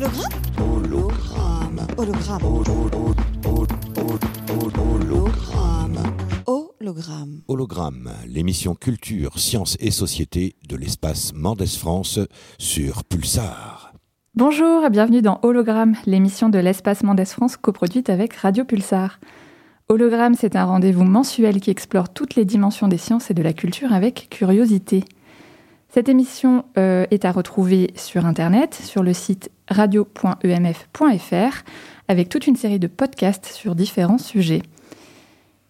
Hologramme Hologramme. Hologramme. Hologramme. Hologramme. Hologramme, l'émission culture, sciences et société de l'espace Mendes France sur Pulsar. Bonjour et bienvenue dans Hologramme, l'émission de l'espace Mendes France coproduite avec Radio Pulsar. Hologramme, c'est un rendez-vous mensuel qui explore toutes les dimensions des sciences et de la culture avec curiosité. Cette émission euh, est à retrouver sur Internet, sur le site radio.emf.fr, avec toute une série de podcasts sur différents sujets.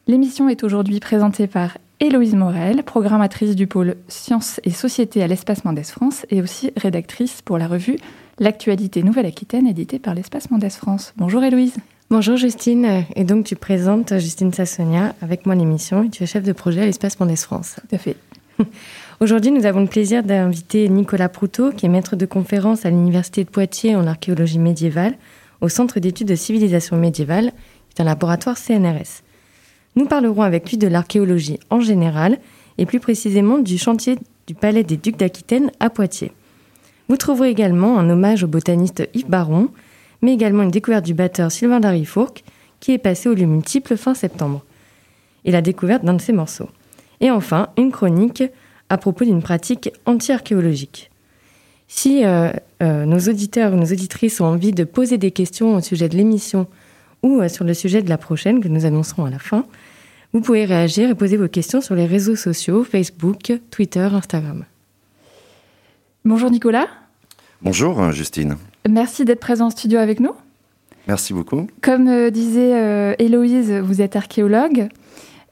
L'émission est aujourd'hui présentée par Héloïse Morel, programmatrice du pôle Sciences et Société à l'Espace Mendes France et aussi rédactrice pour la revue L'actualité Nouvelle-Aquitaine éditée par l'Espace Mendes France. Bonjour Héloïse. Bonjour Justine, et donc tu présentes Justine Sassonia avec moi l'émission et tu es chef de projet à l'Espace Mendes France. Tout à fait. Aujourd'hui, nous avons le plaisir d'inviter Nicolas Proutot, qui est maître de conférence à l'Université de Poitiers en archéologie médiévale, au Centre d'études de civilisation médiévale, qui est un laboratoire CNRS. Nous parlerons avec lui de l'archéologie en général et plus précisément du chantier du Palais des Ducs d'Aquitaine à Poitiers. Vous trouverez également un hommage au botaniste Yves Baron, mais également une découverte du batteur Sylvain Darifourc, qui est passé au lieu multiple fin septembre, et la découverte d'un de ses morceaux. Et enfin, une chronique à propos d'une pratique anti-archéologique. Si euh, euh, nos auditeurs ou nos auditrices ont envie de poser des questions au sujet de l'émission ou euh, sur le sujet de la prochaine que nous annoncerons à la fin, vous pouvez réagir et poser vos questions sur les réseaux sociaux, Facebook, Twitter, Instagram. Bonjour Nicolas. Bonjour Justine. Merci d'être présent en studio avec nous. Merci beaucoup. Comme euh, disait euh, Héloïse, vous êtes archéologue.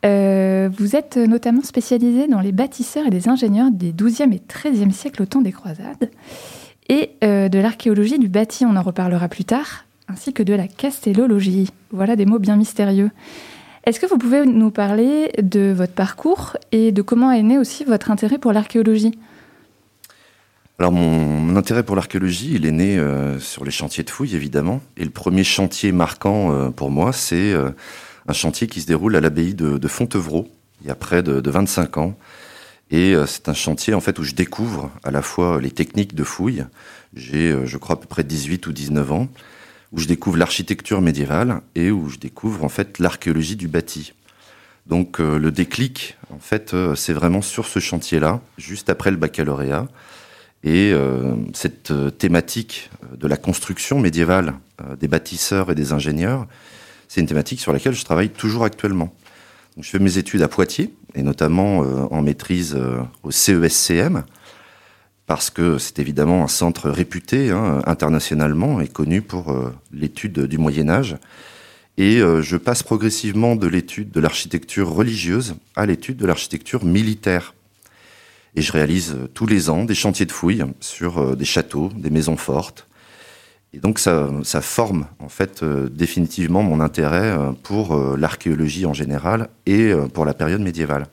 Euh, vous êtes notamment spécialisé dans les bâtisseurs et les ingénieurs des 12e et 13e siècles au temps des croisades et de l'archéologie du bâti, on en reparlera plus tard, ainsi que de la castellologie. Voilà des mots bien mystérieux. Est-ce que vous pouvez nous parler de votre parcours et de comment est né aussi votre intérêt pour l'archéologie? Alors mon, intérêt pour l'archéologie, il est né euh, sur les chantiers de fouilles évidemment. Et le premier chantier marquant euh, pour moi, c'est euh, un chantier qui se déroule à l'abbaye de, Fontevraud, il y a près de, de 25 ans. Et c'est un chantier en fait où je découvre à la fois les techniques de fouilles. J'ai, je crois, à peu près 18 ou 19 ans où je découvre l'architecture médiévale et où je découvre en fait l'archéologie du bâti. Donc euh, le déclic, en fait, euh, c'est vraiment sur ce chantier-là, juste après le baccalauréat. Et euh, cette thématique de la construction médiévale des bâtisseurs et des ingénieurs, c'est une thématique sur laquelle je travaille toujours actuellement. Je fais mes études à Poitiers, et notamment en maîtrise au CESCM, parce que c'est évidemment un centre réputé hein, internationalement et connu pour euh, l'étude du Moyen Âge. Et euh, je passe progressivement de l'étude de l'architecture religieuse à l'étude de l'architecture militaire. Et je réalise euh, tous les ans des chantiers de fouilles sur des châteaux, des maisons fortes. Et donc ça, forme en fait définitivement mon intérêt pour l'archéologie en général et pour la période médiévale.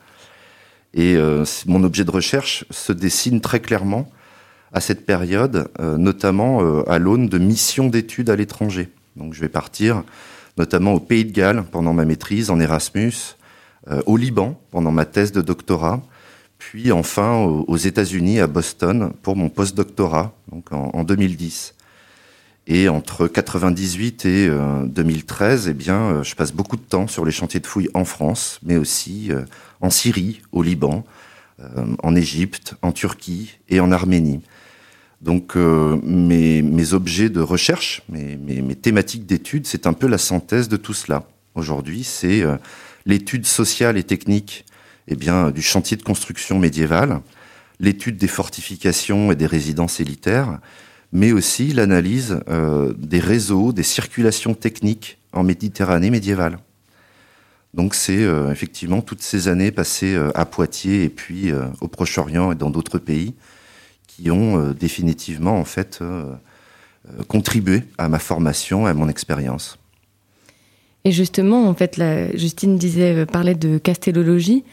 Et euh, mon objet de recherche se dessine très clairement à cette période, euh, notamment euh, à l'aune de missions d'études à l'étranger. Donc je vais partir notamment au Pays de Galles pendant ma maîtrise en Erasmus, au Liban pendant ma thèse de doctorat, puis enfin aux États-Unis à Boston pour mon postdoctorat, donc en, 2010. Et entre 98 et 2013, eh bien, je passe beaucoup de temps sur les chantiers de fouilles en France, mais aussi en Syrie, au Liban, euh, en Égypte, en Turquie et en Arménie. Donc euh, mes, objets de recherche, mes, thématiques d'étude, c'est un peu la synthèse de tout cela. Aujourd'hui, c'est euh, l'étude sociale et technique eh bien, du chantier de construction médiévale, l'étude des fortifications et des résidences élitaires, mais aussi l'analyse des réseaux, des circulations techniques en Méditerranée médiévale. Donc c'est euh, effectivement toutes ces années passées euh, à Poitiers et puis euh, au Proche-Orient et dans d'autres pays qui ont définitivement en fait contribué à ma formation, à mon expérience. Et justement, en fait, Justine disait parlait de castellologie.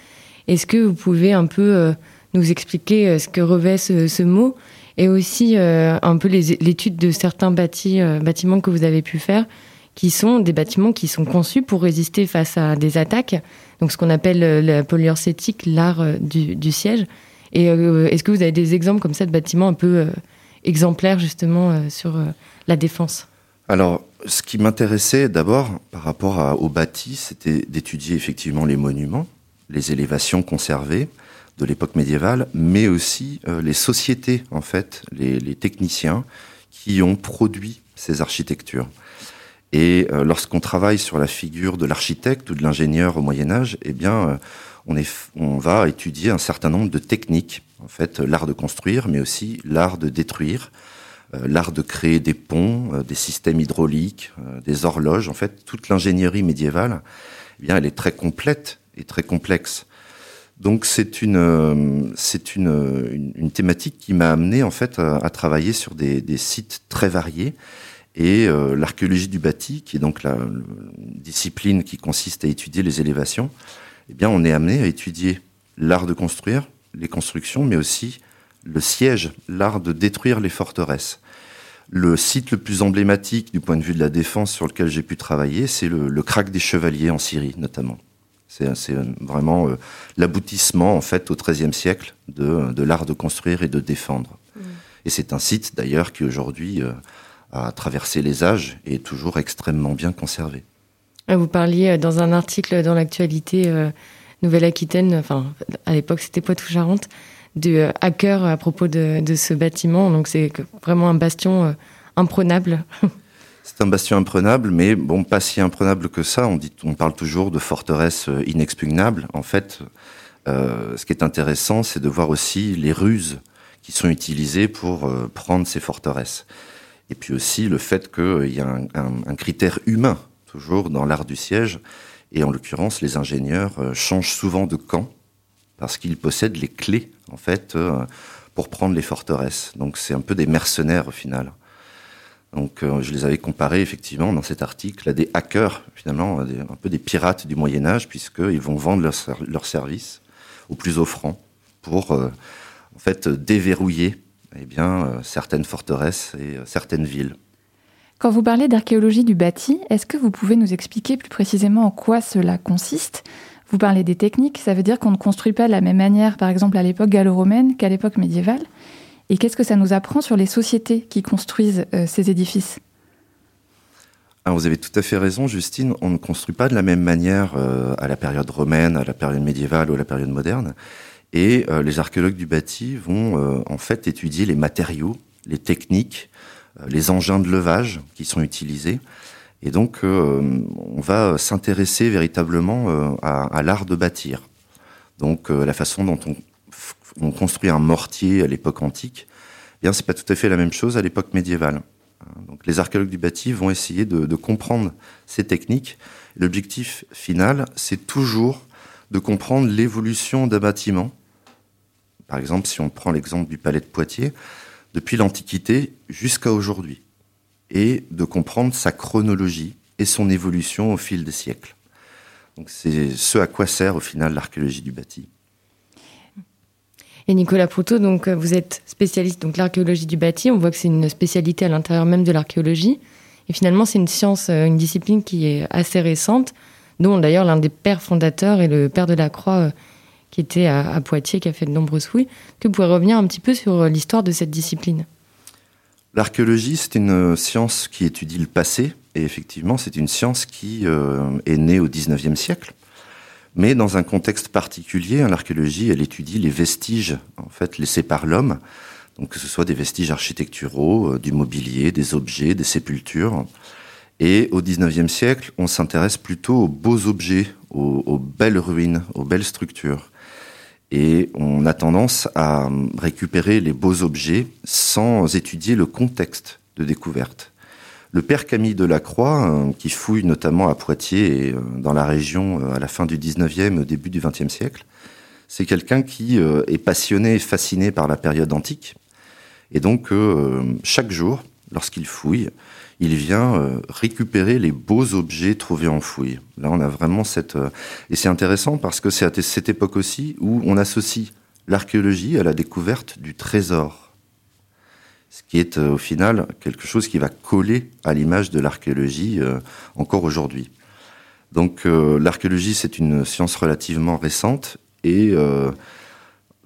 Est-ce que vous pouvez un peu nous expliquer ce que revêt ce, mot? Et aussi un peu l'étude de certains bâtiments que vous avez pu faire qui sont des bâtiments qui sont conçus pour résister face à des attaques, donc ce qu'on appelle euh, la polyurcétique, l'art euh, du, siège. Et euh, est-ce que vous avez des exemples comme ça de bâtiments un peu exemplaires justement sur la défense? Alors, ce qui m'intéressait d'abord par rapport au bâti, c'était d'étudier effectivement les monuments, les élévations conservées de l'époque médiévale, mais aussi les sociétés, en fait, les, techniciens qui ont produit ces architectures. Et lorsqu'on travaille sur la figure de l'architecte ou de l'ingénieur au Moyen Âge, eh bien, on, est, on va étudier un certain nombre de techniques. En fait, l'art de construire, mais aussi l'art de détruire, euh, l'art de créer des ponts, euh, des systèmes hydrauliques, euh, des horloges. En fait, toute l'ingénierie médiévale, eh bien, elle est très complète et très complexe. Donc c'est une c'est une, thématique qui m'a amené en fait à, travailler sur des, sites très variés et l'archéologie du bâti, qui est donc la, la, discipline qui consiste à étudier les élévations, eh bien, on est amené à étudier l'art de construire, les constructions, mais aussi le siège, l'art de détruire les forteresses. Le site le plus emblématique du point de vue de la défense sur lequel j'ai pu travailler, c'est le, le crack des chevaliers en Syrie, notamment. C'est vraiment euh, l'aboutissement, en fait, au XIIIe siècle de, de l'art de construire et de défendre. Mmh. Et c'est un site, d'ailleurs, qui aujourd'hui euh, a traversé les âges et est toujours extrêmement bien conservé. Ah, vous parliez euh, dans un article dans l'actualité euh, Nouvelle-Aquitaine, enfin à l'époque c'était Poitou-Charentes, euh, hacker à propos de, de, ce bâtiment. Donc c'est vraiment un bastion imprenable. C'est un bastion imprenable, mais bon, pas si imprenable que ça. On, dit, on parle toujours de forteresse inexpugnable. En fait, euh, ce qui est intéressant, c'est de voir aussi les ruses qui sont utilisées pour euh, prendre ces forteresses. Et puis aussi le fait qu'il y a un, un, critère humain toujours dans l'art du siège. Et en l'occurrence, les ingénieurs euh, changent souvent de camp parce qu'ils possèdent les clés, en fait, euh, pour prendre les forteresses. Donc c'est un peu des mercenaires au final. Donc euh, je les avais comparés effectivement dans cet article à des hackers, finalement, un peu des pirates du Moyen Âge, puisqu'ils vont vendre leurs leur services au plus offrant pour en fait déverrouiller eh bien, certaines forteresses et certaines villes. Quand vous parlez d'archéologie du bâti, est-ce que vous pouvez nous expliquer plus précisément en quoi cela consiste? Vous parlez des techniques, ça veut dire qu'on ne construit pas de la même manière, par exemple à l'époque gallo-romaine qu'à l'époque médiévale. Et qu'est-ce que ça nous apprend sur les sociétés qui construisent euh, ces édifices? Vous avez tout à fait raison, Justine. On ne construit pas de la même manière euh, à la période romaine, à la période médiévale ou à la période moderne. Et euh, les archéologues du bâti vont en fait étudier les matériaux, les techniques, les engins de levage qui sont utilisés. Et donc, on va s'intéresser véritablement à, à l'art de bâtir. Donc, la façon dont on, on, construit un mortier à l'époque antique, eh bien, c'est pas tout à fait la même chose à l'époque médiévale. Donc, les archéologues du bâti vont essayer de, de comprendre ces techniques. L'objectif final, c'est toujours de comprendre l'évolution d'un bâtiment. Par exemple, si on prend l'exemple du palais de Poitiers, depuis l'Antiquité jusqu'à aujourd'hui, et de comprendre sa chronologie et son évolution au fil des siècles. Donc c'est ce à quoi sert au final l'archéologie du bâti. Et Nicolas Proutot, donc vous êtes spécialiste donc l'archéologie du bâti. On voit que c'est une spécialité à l'intérieur même de l'archéologie. Et finalement, c'est une science, euh, une discipline qui est assez récente, dont d'ailleurs l'un des pères fondateurs est le père de la Croix euh, qui était à, Poitiers, qui a fait de nombreuses fouilles, que vous pouvez revenir un petit peu sur euh, l'histoire de cette discipline? L'archéologie, c'est une science qui étudie le passé, et effectivement, c'est une science qui euh, est née au XIXe siècle. Mais dans un contexte particulier, l'archéologie, elle étudie les vestiges, en fait, laissés par l'homme, donc que ce soit des vestiges architecturaux, euh, du mobilier, des objets, des sépultures. Et au XIXe siècle, on s'intéresse plutôt aux beaux objets, aux, aux belles ruines, aux belles structures. Et on a tendance à récupérer les beaux objets sans étudier le contexte de découverte. Le père Camille Delacroix, euh, qui fouille notamment à Poitiers et euh, dans la région euh, à la fin du 19e, au début du 20e siècle, c'est quelqu'un qui est passionné et fasciné par la période antique. Et donc, chaque jour, lorsqu'il fouille, il vient récupérer les beaux objets trouvés en fouille. Là, on a vraiment cette... Et c'est intéressant parce que c'est à cette époque aussi où on associe l'archéologie à la découverte du trésor. Ce qui est euh, au final quelque chose qui va coller à l'image de l'archéologie encore aujourd'hui. Donc l'archéologie, c'est une science relativement récente et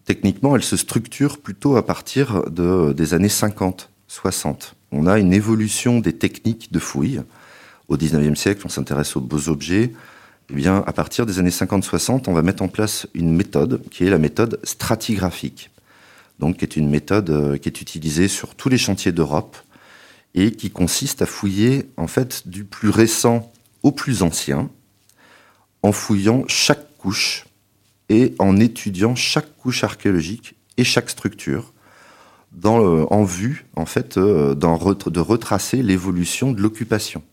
techniquement, elle se structure plutôt à partir de, des années 50, 60. On a une évolution des techniques de fouille. Au 19e siècle, on s'intéresse aux beaux objets. Eh bien, à partir des années 50-60, on va mettre en place une méthode qui est la méthode stratigraphique. Donc, qui est une méthode euh, qui est utilisée sur tous les chantiers d'Europe et qui consiste à fouiller, en fait, du plus récent au plus ancien, en fouillant chaque couche et en étudiant chaque couche archéologique et chaque structure en vue, en fait, euh, de retracer l'évolution de l'occupation.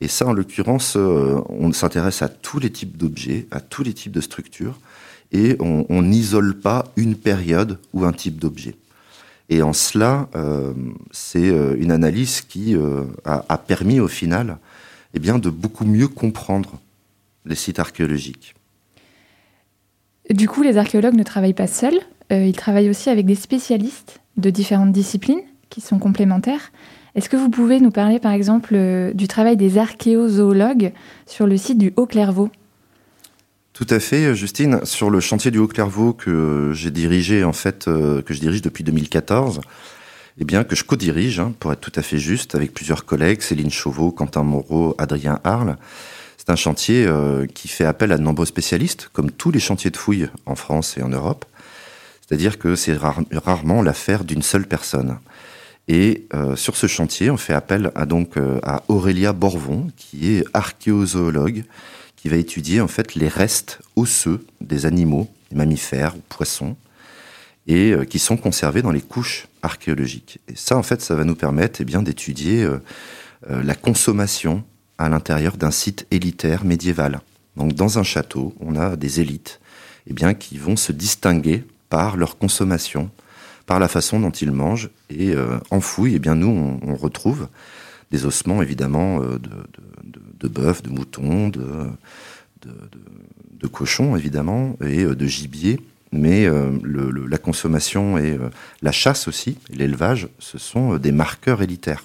Et ça, en l'occurrence, euh, on s'intéresse à tous les types d'objets, à tous les types de structures, on n'isole pas une période ou un type d'objet. Et en cela, euh, c'est une analyse qui a, a, permis au final eh de beaucoup mieux comprendre les sites archéologiques. Du coup, les archéologues ne travaillent pas seuls, euh, ils travaillent aussi avec des spécialistes de différentes disciplines qui sont complémentaires. Est-ce que vous pouvez nous parler par exemple euh, du travail des archéozoologues sur le site du Haut-Clairvaux? Tout à fait, Justine. Sur le chantier du Haut-Clairvaux que j'ai dirigé, en fait, euh, que je dirige depuis 2014, eh bien, que je co-dirige, hein, pour être tout à fait juste, avec plusieurs collègues, Céline Chauveau, Quentin Moreau, Adrien Arles. C'est un chantier euh, qui fait appel à de nombreux spécialistes, comme tous les chantiers de fouilles en France et en Europe. C'est-à-dire que c'est rarement l'affaire d'une seule personne. Et euh, sur ce chantier, on fait appel à donc euh, à Aurélia Borvon, qui est archéozoologue, qui va étudier en fait les restes osseux des animaux, des mammifères ou poissons, et qui sont conservés dans les couches archéologiques. Et ça, en fait, ça va nous permettre eh d'étudier la consommation à l'intérieur d'un site élitaire médiéval. Donc dans un château, on a des élites eh qui vont se distinguer par leur consommation, par la façon dont ils mangent. Et euh, en fouille, eh bien, nous, on, retrouve des ossements, évidemment, euh, de, de, de, bœuf, de mouton, de, de, cochon, évidemment, et euh, de gibier. Mais le, la consommation et la chasse aussi, l'élevage, ce sont des marqueurs élitaires.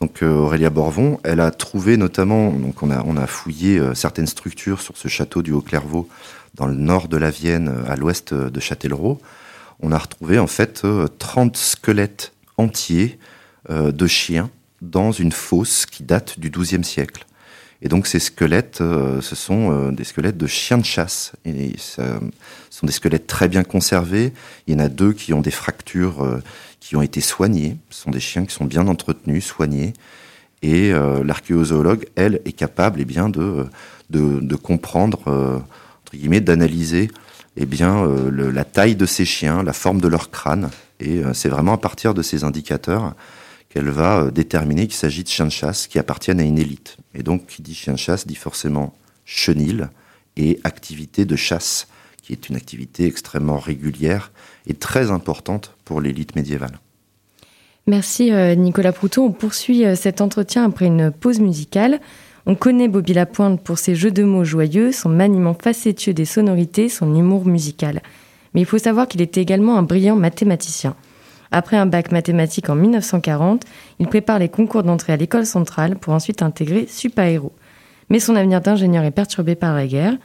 Donc euh, Aurélia Borvon, elle a trouvé notamment, donc on a, on a fouillé euh, certaines structures sur ce château du Haut-Clairvaux dans le nord de la Vienne, euh, à l'ouest de Châtellerault. On a retrouvé en fait 30 squelettes entiers de chiens dans une fosse qui date du XIIe siècle. Et donc ces squelettes, ce sont des squelettes de chiens de chasse. Et ce sont des squelettes très bien conservés. Il y en a deux qui ont des fractures qui ont été soignés. Ce sont des chiens qui sont bien entretenus, soignés. Et euh, l'archéozoologue, elle, est capable eh bien, de, de, comprendre, euh, entre guillemets, d'analyser eh bien, euh, la taille de ces chiens, la forme de leur crâne. Et c'est vraiment à partir de ces indicateurs qu'elle va déterminer qu'il s'agit de chiens de chasse qui appartiennent à une élite. Et donc, qui dit chien de chasse dit forcément chenil et activité de chasse, qui est une activité extrêmement régulière et très importante pour l'élite médiévale. Merci euh, Nicolas Proutot. On poursuit euh, cet entretien après une pause musicale. On connaît Bobby Lapointe pour ses jeux de mots joyeux, son maniement facétieux des sonorités, son humour musical. Mais il faut savoir qu'il était également un brillant mathématicien. Après un bac mathématique en 1940, il prépare les concours d'entrée à l'école centrale pour ensuite intégrer Supaéro. Mais son avenir d'ingénieur est perturbé par la guerre.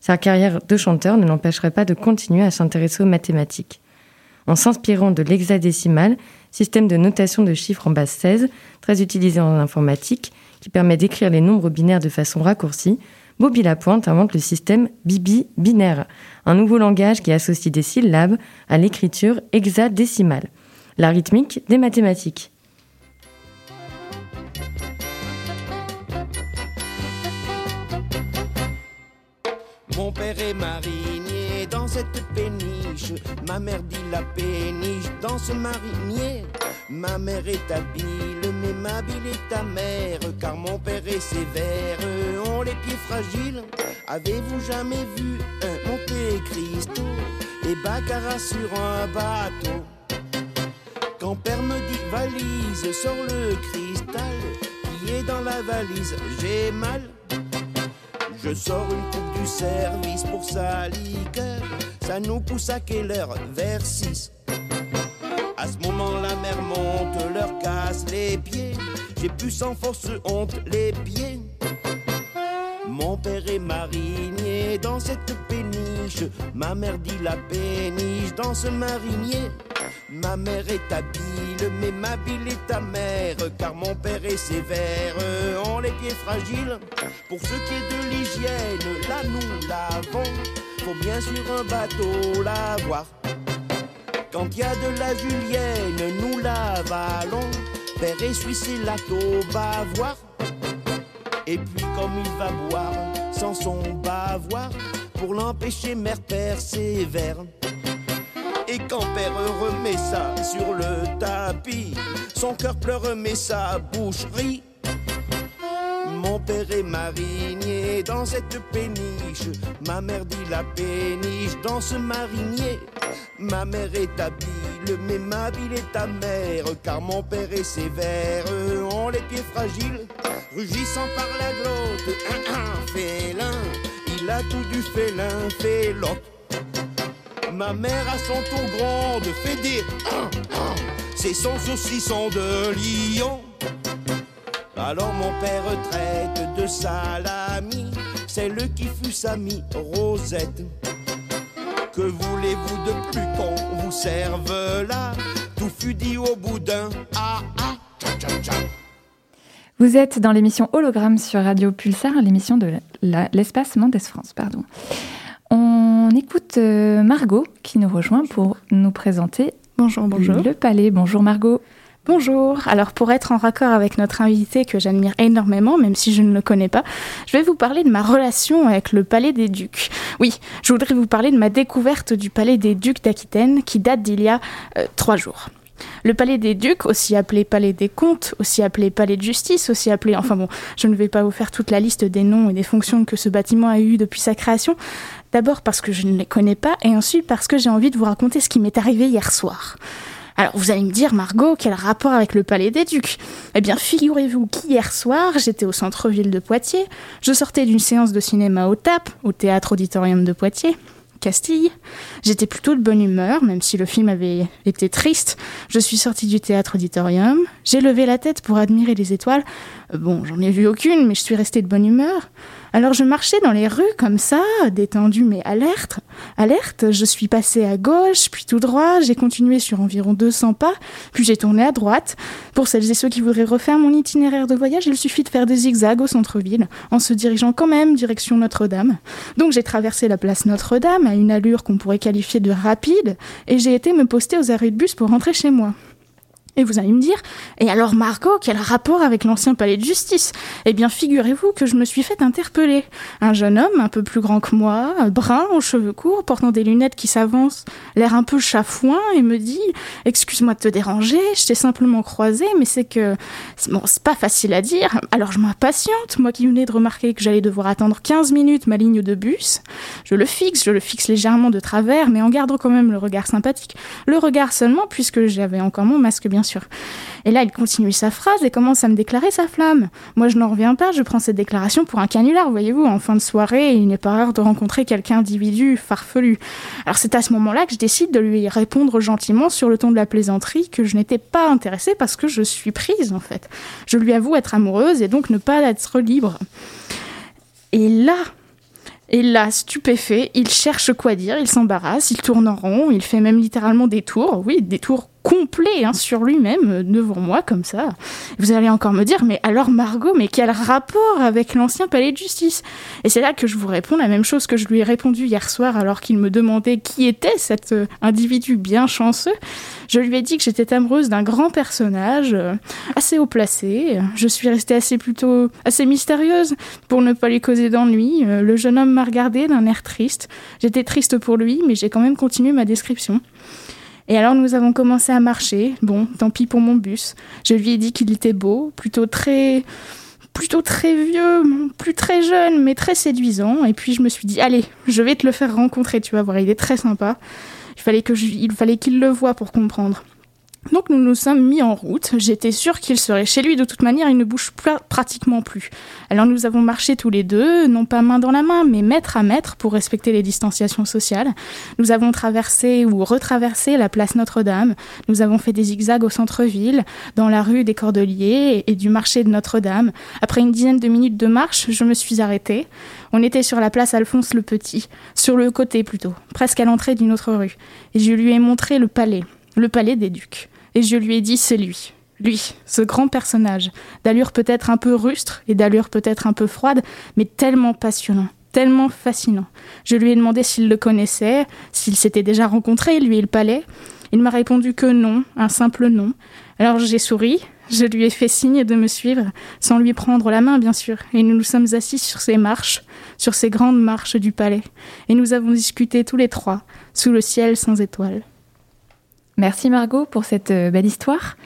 Sa carrière de chanteur ne l'empêcherait pas de continuer à s'intéresser aux mathématiques. En s'inspirant de l'hexadécimal, système de notation de chiffres en base 16, très utilisé en informatique, qui permet d'écrire les nombres binaires de façon raccourcie, Bobby Lapointe invente le système Bibi binaire, un nouveau langage qui associe des syllabes à l'écriture hexadécimale, la rythmique des mathématiques. Mon père est marinier dans cette péniche. Ma mère dit la péniche dans ce marinier. Ma mère est habile, mais ma bille est ta mère. Car mon père est sévère, ont les pieds fragiles. Avez-vous jamais vu un Monte Cristo? Et Baccarat sur un bateau? Quand père me dit valise, sors le cristal qui est dans la valise. J'ai mal. Je sors une coupe du service pour sa liqueur. Ça nous pousse à quelle heure? Vers 6. À ce moment, la mer monte, leur casse les pieds. J'ai pu sans force honte les pieds. Mon père est marinier dans cette péniche. Ma mère dit la péniche dans ce marinier. Ma mère est habile, mais ma bile est amère, car mon père est sévère, on les pieds fragiles. Pour ce qui est de l'hygiène, là nous l'avons, faut bien sur un bateau l'avoir. Quand il y a de la julienne, nous l'avalons, père est suisse et lato voir. Et puis comme il va boire, sans son bavoir, pour l'empêcher mère père sévère. Et quand père remet ça sur le tapis, son cœur pleure mais sa bouche rit. Mon père est marinier dans cette péniche. Ma mère dit la péniche dans ce marinier. Ma mère est habile, mais ma bile est amère. Car mon père est sévère, on les pieds fragiles. Rugissant par la glotte, un, un félin. Il a tout du félin, félope. Ma mère à son tour grande fait dire C'est son saucisson de lion. Alors mon père traite de salami celle qui fut sa mi Rosette. Que voulez-vous de plus qu'on vous serve là? Tout fut dit au bout d'un ah ah tcha tcha tcha. Vous êtes dans l'émission Hologramme sur Radio Pulsar, l'émission de l'espace Mendes France. Pardon. On écoute euh, Margot qui nous rejoint pour nous présenter Bonjour, bonjour. le palais. Bonjour Margot. Bonjour. Alors pour être en raccord avec notre invité que j'admire énormément, même si je ne le connais pas, je vais vous parler de ma relation avec le Palais des Ducs. Oui, je voudrais vous parler de ma découverte du Palais des Ducs d'Aquitaine qui date d'il y a euh, trois jours. Le palais des ducs, aussi appelé palais des comtes, aussi appelé palais de justice, aussi appelé... Enfin bon, je ne vais pas vous faire toute la liste des noms et des fonctions que ce bâtiment a eu depuis sa création. D'abord parce que je ne les connais pas et ensuite parce que j'ai envie de vous raconter ce qui m'est arrivé hier soir. Alors vous allez me dire, Margot, quel rapport avec le Palais des Ducs? Eh bien, figurez-vous qu'hier soir, j'étais au centre-ville de Poitiers, je sortais d'une séance de cinéma au TAP, au Théâtre Auditorium de Poitiers, Castille. J'étais plutôt de bonne humeur, même si le film avait été triste. Je suis sortie du Théâtre Auditorium, j'ai levé la tête pour admirer les étoiles. Euh, Bon, j'en ai vu aucune, mais je suis restée de bonne humeur. Alors je marchais dans les rues comme ça, détendue mais alerte. Alerte, je suis passée à gauche, puis tout droit, j'ai continué sur environ 200 pas, puis j'ai tourné à droite. Pour celles et ceux qui voudraient refaire mon itinéraire de voyage, il suffit de faire des zigzags au centre-ville, en se dirigeant quand même direction Notre-Dame. Donc j'ai traversé la place Notre-Dame à une allure qu'on pourrait qualifier de rapide, et j'ai été me poster aux arrêts de bus pour rentrer chez moi. Et vous allez me dire, et alors Margot, quel rapport avec l'ancien palais de justice? Eh bien, figurez-vous que je me suis fait interpeller. Un jeune homme, un peu plus grand que moi, brun, aux cheveux courts, portant des lunettes qui s'avancent, l'air un peu chafouin, et me dit Excuse-moi de te déranger, je t'ai simplement croisé, mais c'est que. Bon, c'est pas facile à dire. Alors je m'impatiente, moi qui venais de remarquer que j'allais devoir attendre 15 minutes ma ligne de bus. Je le fixe, je le fixe légèrement de travers, mais en gardant quand même le regard sympathique. Le regard seulement, puisque j'avais encore mon masque, bien Et là, il continue sa phrase et commence à me déclarer sa flamme. Moi, je n'en reviens pas, je prends cette déclaration pour un canular, voyez-vous. En fin de soirée, il n'est pas rare de rencontrer quelqu'un d'individu farfelu. Alors, c'est à ce moment-là que je décide de lui répondre gentiment sur le ton de la plaisanterie que je n'étais pas intéressée parce que je suis prise, en fait. Je lui avoue être amoureuse et donc ne pas être libre. Et là, et là, stupéfait, il cherche quoi dire, il s'embarrasse, il tourne en rond, il fait même littéralement des tours, oui, des tours complets hein, sur lui-même, euh, devant moi, comme ça. Vous allez encore me dire, mais alors Margot, mais quel rapport avec l'ancien palais de justice? Et c'est là que je vous réponds la même chose que je lui ai répondu hier soir alors qu'il me demandait qui était cet euh, individu bien chanceux. Je lui ai dit que j'étais amoureuse d'un grand personnage, euh, assez haut placé. Je suis restée assez plutôt assez mystérieuse pour ne pas lui causer d'ennui. Le jeune homme m'a regardé d'un air triste. J'étais triste pour lui, mais j'ai quand même continué ma description. Et alors nous avons commencé à marcher. Bon, tant pis pour mon bus. Je lui ai dit qu'il était beau, plutôt très plutôt très vieux, plus très jeune, mais très séduisant. Et puis je me suis dit, allez, je vais te le faire rencontrer, tu vas voir, il est très sympa. Il fallait il fallait qu'il le voie pour comprendre. Donc nous nous sommes mis en route. J'étais sûre qu'il serait chez lui. De toute manière, il ne bouge pratiquement plus. Alors nous avons marché tous les deux, non pas main dans la main, mais mètre à mètre pour respecter les distanciations sociales. Nous avons traversé ou retraversé la place Notre-Dame. Nous avons fait des zigzags au centre-ville, dans la rue des Cordeliers et du marché de Notre-Dame. Après une dizaine de minutes de marche, je me suis arrêtée. On était sur la place Alphonse le Petit, sur le côté plutôt, presque à l'entrée d'une autre rue. Et je lui ai montré le palais le palais des ducs. Et je lui ai dit c'est lui. Lui, ce grand personnage, d'allure peut-être un peu rustre et d'allure peut-être un peu froide, mais tellement passionnant, tellement fascinant. Je lui ai demandé s'il le connaissait, s'il s'était déjà rencontré, lui et le palais. Il m'a répondu que non, un simple non. Alors j'ai souri, je lui ai fait signe de me suivre, sans lui prendre la main bien sûr, et nous nous sommes assis sur ces marches, sur ces grandes marches du palais, et nous avons discuté tous les trois, sous le ciel sans étoiles. Merci Margot pour cette euh, belle histoire.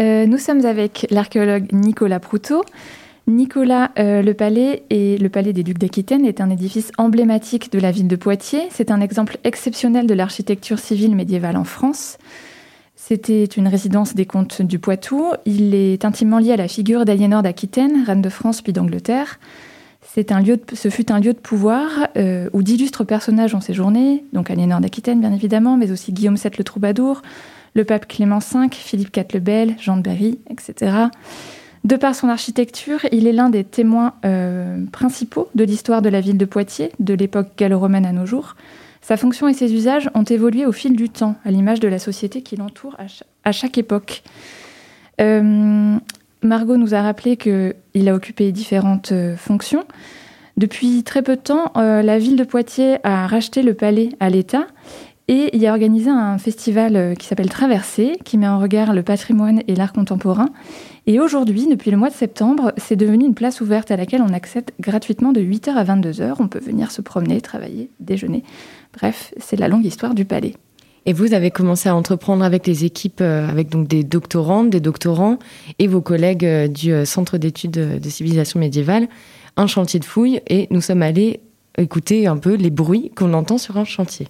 Euh, nous sommes avec l'archéologue Nicolas Proutot. Nicolas, euh, le palais et le palais des Ducs d'Aquitaine est un édifice emblématique de la ville de Poitiers. C'est un exemple exceptionnel de l'architecture civile médiévale en France. C'était une résidence des comtes du Poitou. Il est intimement lié à la figure d'Aliénor d'Aquitaine, reine de France puis d'Angleterre. Ce fut un lieu de pouvoir euh, où d'illustres personnages ont séjourné, donc Aliénor d'Aquitaine bien évidemment, mais aussi Guillaume VII le Troubadour, le pape Clément V, Philippe IV le Bel, Jean de Berry, etc. De par son architecture, il est l'un des témoins euh, principaux de l'histoire de la ville de Poitiers, de l'époque gallo-romaine à nos jours. Sa fonction et ses usages ont évolué au fil du temps, à l'image de la société qui l'entoure à, chaque époque. Euh, Margot nous a rappelé qu'il a occupé différentes euh, fonctions. Depuis très peu de temps, euh, la ville de Poitiers a racheté le palais à l'État et y a organisé un festival euh, qui s'appelle Traversée, qui met en regard le patrimoine et l'art contemporain. Et aujourd'hui, depuis le mois de septembre, c'est devenu une place ouverte à laquelle on accède gratuitement de 8h à 22h. On peut venir se promener, travailler, déjeuner. Bref, c'est la longue histoire du palais. Et vous avez commencé à entreprendre avec les équipes, euh, avec donc des doctorantes, des doctorants et vos collègues euh, du euh, Centre d'études de civilisation médiévale, un chantier de fouilles. Et nous sommes allés écouter un peu les bruits qu'on entend sur un chantier.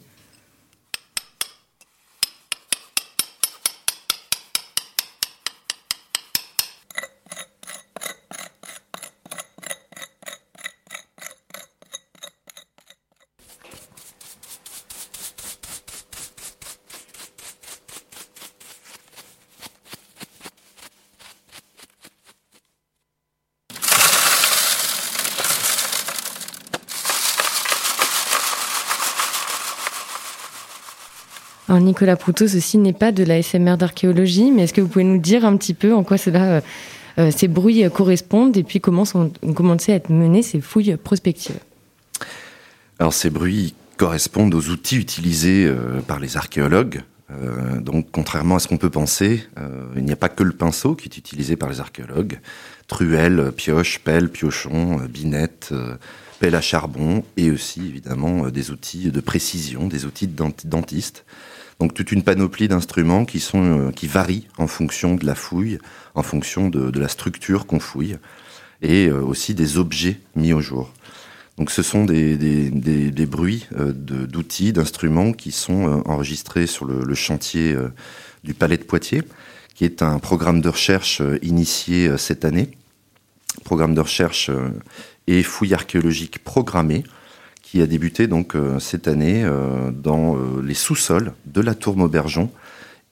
Nicolas Proutot, ceci n'est pas de la SMR d'archéologie, mais est-ce que vous pouvez nous dire un petit peu en quoi euh, euh, ces bruits correspondent et puis comment sont, ont commencé à être menées ces fouilles prospectives? Alors ces bruits correspondent aux outils utilisés euh, par les archéologues. donc contrairement à ce qu'on peut penser, il n'y a pas que le pinceau qui est utilisé par les archéologues. Truelle, pioche, pelle, piochon, binette pelle à charbon et aussi évidemment des outils de précision, des outils de. Donc toute une panoplie d'instruments qui sont euh, qui varient en fonction de la fouille, en fonction de, la structure qu'on fouille, et euh, aussi des objets mis au jour. Donc ce sont des, bruits euh, d'outils, d'instruments qui sont enregistrés sur le, chantier du Palais de Poitiers, qui est un programme de recherche initié cette année, programme de recherche et fouilles archéologiques programmées, qui a débuté donc euh, cette année euh, dans euh, les sous-sols de la tour Maubergeon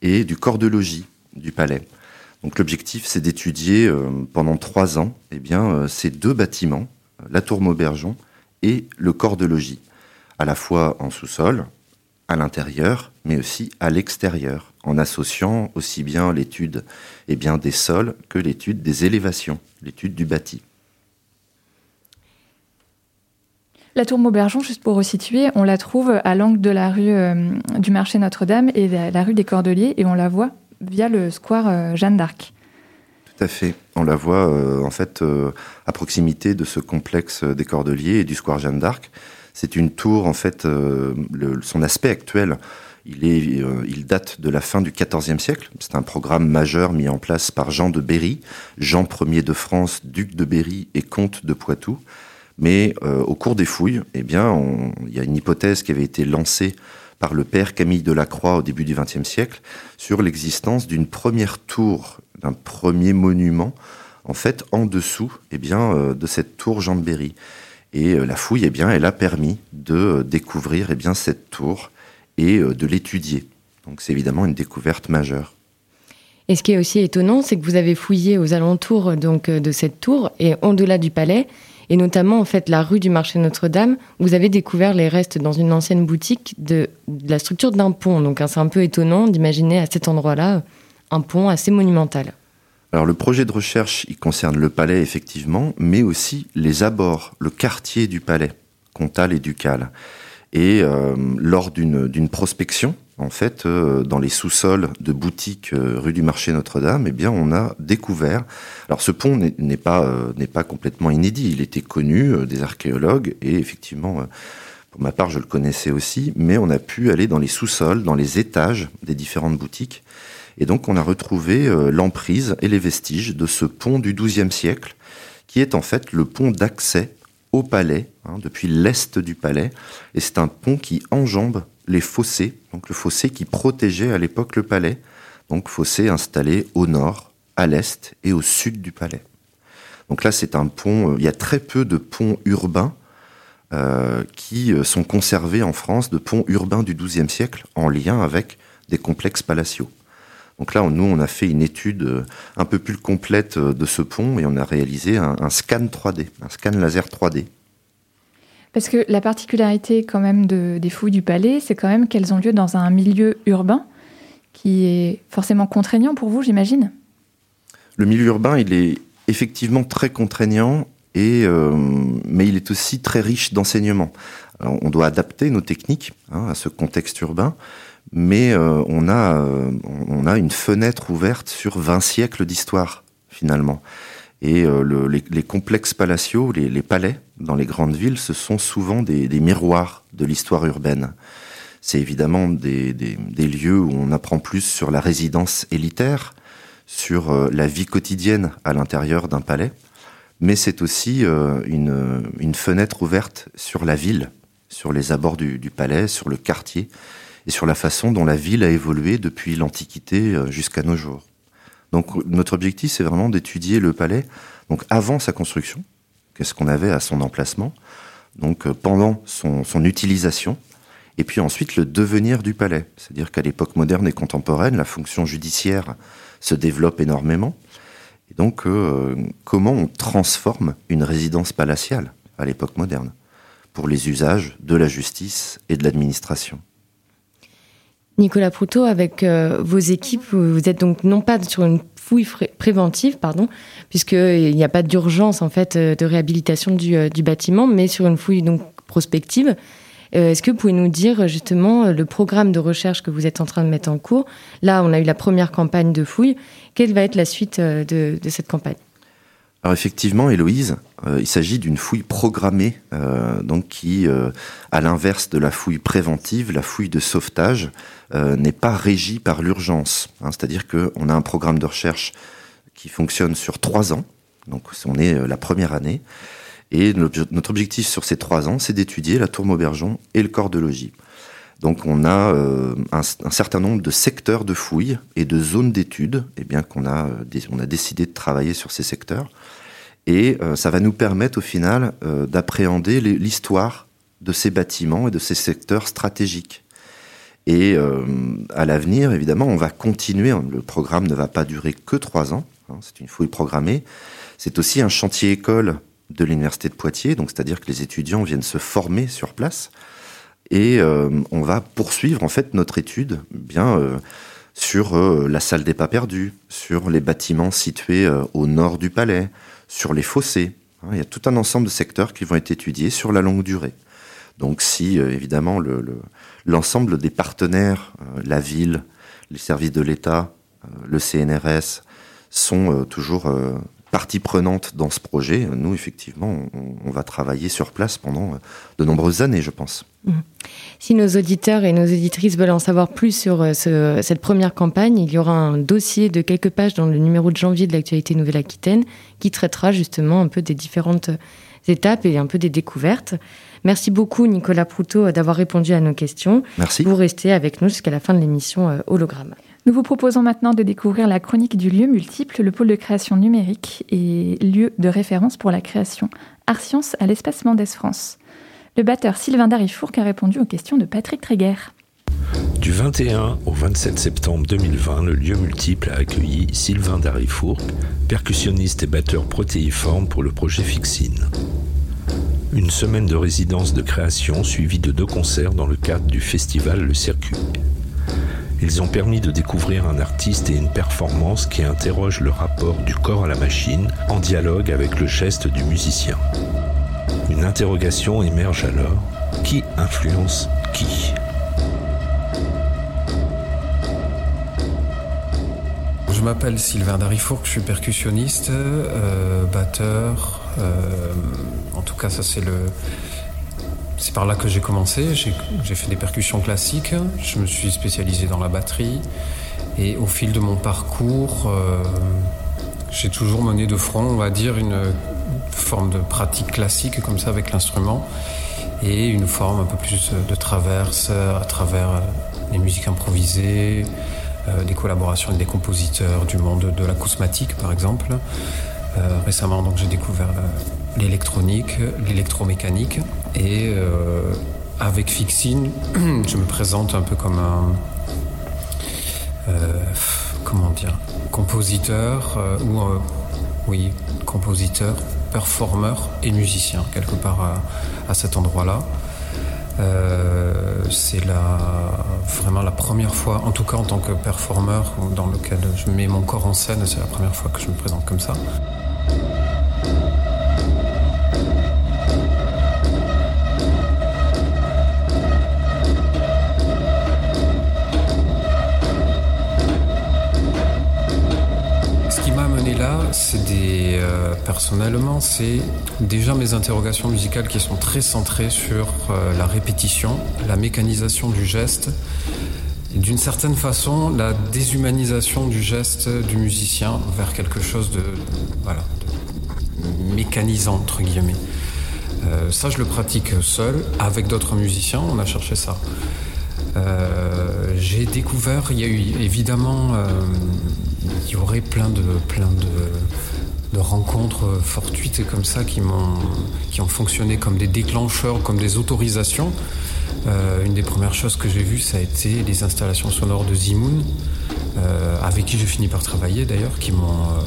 et du corps de logis du palais. L'objectif, c'est d'étudier pendant trois ans eh ces deux bâtiments, la tour Maubergeon et le corps de logis, à la fois en sous-sol, à l'intérieur, mais aussi à l'extérieur, en associant aussi bien l'étude eh des sols que l'étude des élévations, l'étude du bâti. La tour Maubergeon, juste pour resituer, on la trouve à l'angle de la rue euh, du marché Notre-Dame et la rue des Cordeliers, et on la voit via le square euh, Jeanne d'Arc. Tout à fait. On la voit euh, en fait à proximité de ce complexe des Cordeliers et du square Jeanne d'Arc. C'est une tour, en fait, son aspect actuel, il, est, il date de la fin du XIVe siècle. C'est un programme majeur mis en place par Jean de Berry, Jean Ier de France, duc de Berry et comte de Poitou. Mais euh, au cours des fouilles, eh bien, il y a une hypothèse qui avait été lancée par le père Camille Delacroix au début du XXe siècle sur l'existence d'une première tour, d'un premier monument, en fait, en dessous eh bien, euh, de cette tour Jean de Berry. Et euh, la fouille, eh bien, elle a permis de découvrir eh bien, cette tour et de l'étudier. Donc c'est évidemment une découverte majeure. Et ce qui est aussi étonnant, c'est que vous avez fouillé aux alentours donc de cette tour et au-delà du palais, et notamment en fait la rue du marché Notre-Dame. Vous avez découvert les restes dans une ancienne boutique de, la structure d'un pont. Donc hein, c'est un peu étonnant d'imaginer à cet endroit-là un pont assez monumental. Alors le projet de recherche, il concerne le palais effectivement, mais aussi les abords, le quartier du palais, Comtal et Ducal. Et euh, lors d'une prospection, en fait, euh, dans les sous-sols de boutiques euh, rue du Marché Notre-Dame, eh bien, on a découvert. Alors, ce pont n'est pas euh, n'est pas complètement inédit. Il était connu des archéologues et effectivement, pour ma part, je le connaissais aussi. Mais on a pu aller dans les sous-sols, dans les étages des différentes boutiques, et donc on a retrouvé l'emprise et les vestiges de ce pont du XIIe siècle, qui est en fait le pont d'accès au palais, hein, depuis l'est du palais, et c'est un pont qui enjambe les fossés, donc le fossé qui protégeait à l'époque le palais, donc fossé installé au nord, à l'est et au sud du palais. Donc là, c'est un pont. Euh, il y a très peu de ponts urbains euh, qui euh, sont conservés en France, de ponts urbains du XIIe siècle en lien avec des complexes palatiaux. Donc là, nous, on a fait une étude un peu plus complète de ce pont et on a réalisé un, un scan 3D, un scan laser 3D parce que la particularité quand même des fouilles du palais, c'est quand même qu'elles ont lieu dans un milieu urbain qui est forcément contraignant pour vous, j'imagine? Le milieu urbain, il est effectivement très contraignant, et, euh, mais il est aussi très riche d'enseignements. On doit adapter nos techniques hein, à ce contexte urbain, mais euh, on, a, euh, on a une fenêtre ouverte sur 20 siècles d'histoire, finalement. Et euh, les, complexes palatiaux, les, palais dans les grandes villes, ce sont souvent des, miroirs de l'histoire urbaine. C'est évidemment des, lieux où on apprend plus sur la résidence élitaire, sur euh, la vie quotidienne à l'intérieur d'un palais, mais c'est aussi euh, une, fenêtre ouverte sur la ville, sur les abords du, du, palais, sur le quartier, et sur la façon dont la ville a évolué depuis l'Antiquité jusqu'à nos jours. Donc notre objectif, c'est vraiment d'étudier le palais, avant sa construction, qu'est-ce qu'on avait à son emplacement, donc euh, pendant son, utilisation, et puis ensuite le devenir du palais. C'est-à-dire qu'à l'époque moderne et contemporaine, la fonction judiciaire se développe énormément. Et donc, euh, comment on transforme une résidence palatiale à l'époque moderne pour les usages de la justice et de l'administration? Nicolas Proutot, avec euh, vos équipes, vous êtes donc non pas sur une fouille préventive, pardon, puisqu'il n'y a pas d'urgence en fait euh, de réhabilitation du, euh, bâtiment, mais sur une fouille donc prospective. Est-ce que vous pouvez nous dire justement le programme de recherche que vous êtes en train de mettre en cours? Là, on a eu la première campagne de fouille. Quelle va être la suite de cette campagne? Alors effectivement, Héloïse, euh, il s'agit d'une fouille programmée, euh, donc qui, euh, à l'inverse de la fouille préventive, la fouille de sauvetage, n'est pas régie par l'urgence. Hein. C'est-à-dire qu'on a un programme de recherche qui fonctionne sur trois ans, donc on est la première année, et notre objectif sur ces trois ans, c'est d'étudier la tour Maubergeon et le corps de logis. Donc on a un, certain nombre de secteurs de fouilles et de zones d'études, et eh bien qu'on on a décidé de travailler sur ces secteurs. Et euh, ça va nous permettre au final d'appréhender l'histoire de ces bâtiments et de ces secteurs stratégiques. Et à l'avenir, évidemment, on va continuer. Le programme ne va pas durer que trois ans. Hein, c'est une fouille programmée. C'est aussi un chantier école de l'université de Poitiers, donc c'est-à-dire que les étudiants viennent se former sur place. Et euh, on va poursuivre en fait notre étude bien euh, sur euh, la salle des pas perdus, sur les bâtiments situés au nord du palais, sur les fossés. Hein, il y a tout un ensemble de secteurs qui vont être étudiés sur la longue durée. Donc si évidemment l'ensemble le, des partenaires, la ville, les services de l'État, le CNRS, sont toujours partie prenante dans ce projet, nous, effectivement, on, va travailler sur place pendant euh, de nombreuses années, je pense. Mmh. Si nos auditeurs et nos auditrices veulent en savoir plus sur euh, cette première campagne, il y aura un dossier de quelques pages dans le numéro de janvier de l'actualité Nouvelle-Aquitaine qui traitera justement un peu des différentes étapes et un peu des découvertes. Merci beaucoup Nicolas Proutot d'avoir répondu à nos questions. Merci. Vous restez avec nous jusqu'à la fin de l'émission euh, Hologramme. Nous vous proposons maintenant de découvrir la chronique du lieu multiple, le pôle de création numérique et lieu de référence pour la création Art-Science à l'espace Mendès France. Le batteur Sylvain Darifourc a répondu aux questions de Patrick Tréguer. Du 21 au 27 septembre 2020, le lieu multiple a accueilli Sylvain Darifourc, percussionniste et batteur protéiforme pour le projet Fixine. Une semaine de résidence de création suivie de deux concerts dans le cadre du festival Le Circuit. Ils ont permis de découvrir un artiste et une performance qui interroge le rapport du corps à la machine en dialogue avec le geste du musicien. Une interrogation émerge alors. Qui influence qui? Je m'appelle Sylvain Darifourc, je suis percussionniste, euh, batteur. euh, en tout cas, ça c'est le, c'est par là que j'ai commencé. J'ai fait des percussions classiques. Je me suis spécialisé dans la batterie. Et au fil de mon parcours, euh, j'ai toujours mené de front, on va dire, une forme de pratique classique comme ça avec l'instrument et une forme un peu plus de traverse à travers euh, les musiques improvisées, euh, des collaborations avec des compositeurs du monde de la cosmatique par exemple. Euh, récemment donc j'ai découvert euh, l'électronique, l'électromécanique et euh, avec Fixine je me présente un peu comme un euh, comment dire compositeur euh, ou oui compositeur, performeur et musicien quelque part à, cet endroit-là. C'est la, vraiment la première fois, en tout cas en tant que performeur, dans lequel je mets mon corps en scène, c'est la première fois que je me présente comme ça. Euh, personnellement, c'est déjà mes interrogations musicales qui sont très centrées sur euh, la répétition, la mécanisation du geste, d'une certaine façon, la déshumanisation du geste du musicien vers quelque chose de. mécanisant, entre guillemets. Euh, ça, je le pratique seul, avec d'autres musiciens, on a cherché ça. J'ai découvert, il y a eu évidemment, il y aurait plein de, plein de, rencontres fortuites comme ça qui m'ont, qui ont fonctionné comme des déclencheurs, comme des autorisations. Euh, une des premières choses que j'ai vues, ça a été les installations sonores de Zimoun, euh, avec qui j'ai fini par travailler d'ailleurs, qui m'ont, euh,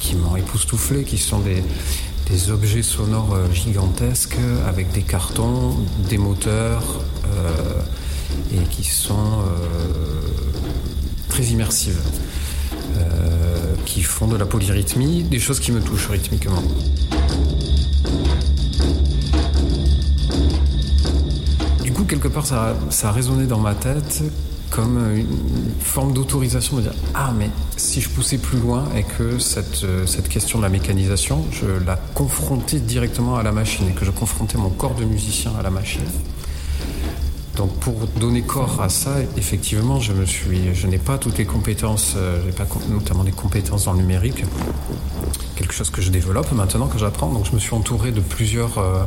qui m'ont époustouflé, qui sont des, des objets sonores euh, gigantesques avec des cartons, des moteurs. et qui sont très immersives, qui font de la polyrythmie, des choses qui me touchent rythmiquement. Du coup, quelque part, ça, ça a résonné dans ma tête comme une forme d'autorisation de dire Ah, mais si je poussais plus loin et que cette, cette question de la mécanisation, je la confrontais directement à la machine et que je confrontais mon corps de musicien à la machine. Donc pour donner corps à ça, effectivement, je je n'ai pas toutes les compétences, euh, j'ai pas notamment des compétences dans le numérique, quelque chose que je développe maintenant, que j'apprends. Donc je me suis entouré de plusieurs, euh,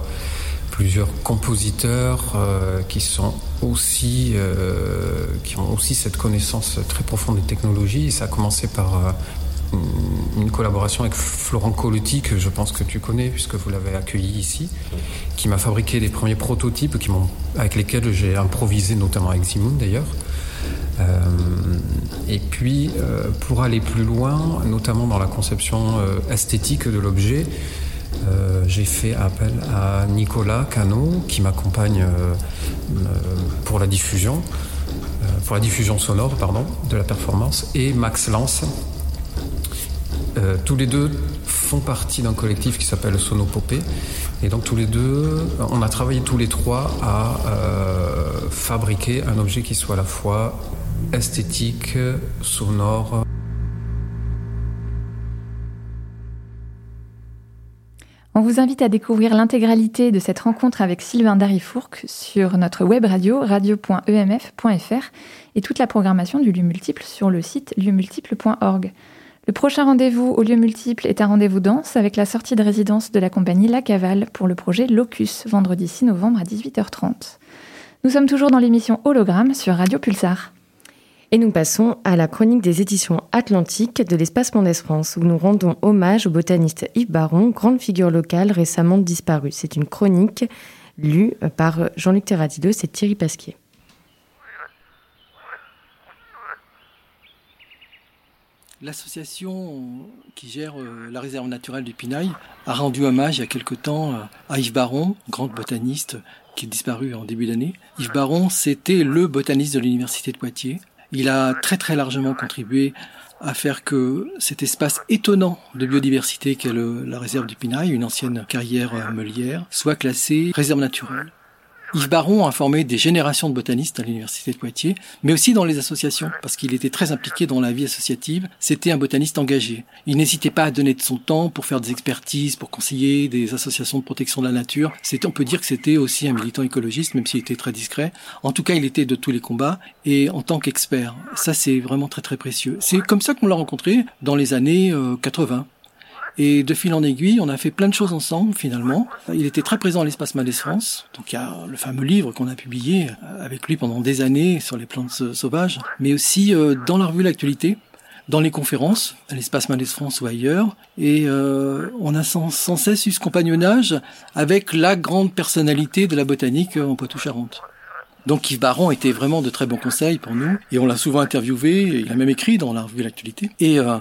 plusieurs compositeurs euh, qui sont aussi, qui ont aussi cette connaissance très profonde des technologies. Et ça a commencé par une- collaboration avec Florent Colotti, que je pense que tu connais puisque vous l'avez accueilli ici, qui m'a fabriqué les premiers prototypes avec lesquels j'ai improvisé, notamment avec Zimoun d'ailleurs. Euh, et puis, euh, pour aller plus loin, notamment dans la conception euh, esthétique de l'objet, j'ai fait appel à Nicolas Cano, qui m'accompagne pour la diffusion, pour la diffusion sonore, pardon, de la performance, et Max Lance, euh, tous les deux font partie d'un collectif qui s'appelle Sonopopée. Et donc tous les deux, on a travaillé tous les trois à euh, fabriquer un objet qui soit à la fois esthétique, sonore. On vous invite à découvrir l'intégralité de cette rencontre avec Sylvain Darifourc sur notre web radio radio.emf.fr et toute la programmation du lieu multiple sur le site lieumultiple.org. Le prochain rendez-vous au lieu multiple est un rendez-vous danse avec la sortie de résidence de la compagnie La Cavale pour le projet Locus, vendredi 6 novembre à 18h30. Nous sommes toujours dans l'émission Hologramme sur Radio Pulsar. Et nous passons à la chronique des éditions Atlantiques de l'Espace Mondes France, où nous rendons hommage au botaniste Yves Baron, grande figure locale récemment disparue. C'est une chronique lue par Jean-Luc Terradidos et Thierry Pasquier. L'association qui gère euh, la réserve naturelle du Pinail a rendu hommage il y a quelque temps euh, à Yves Baron, grand botaniste qui est disparu en début d'année. Yves Baron, c'était le botaniste de l'université de Poitiers. Il a très très largement contribué à faire que cet espace étonnant de biodiversité qu'est la réserve du Pinail, une ancienne carrière euh, meulière, soit classé réserve naturelle. Yves Baron a formé des générations de botanistes à l'université de Poitiers, mais aussi dans les associations, parce qu'il était très impliqué dans la vie associative. C'était un botaniste engagé. Il n'hésitait pas à donner de son temps pour faire des expertises, pour conseiller des associations de protection de la nature. C'était, on peut dire que c'était aussi un militant écologiste, même s'il était très discret. En tout cas, il était de tous les combats et en tant qu'expert. Ça, c'est vraiment très très précieux. C'est comme ça qu'on l'a rencontré dans les années 80. Euh, et de fil en aiguille, on a fait plein de choses ensemble finalement. Il était très présent à l'espace Malais France. Donc il y a le fameux livre qu'on a publié euh, avec lui pendant des années sur les plantes sauvages, mais aussi euh, dans la revue L'actualité, dans les conférences, à l'espace Malais France ou ailleurs. Et euh, on a sans, sans, cesse eu ce compagnonnage avec la grande personnalité de la botanique en Poitou-Charentes. Donc Yves Baron était vraiment de très bons conseils pour nous, et on l'a souvent interviewé, il a même écrit dans la revue L'actualité. Et euh,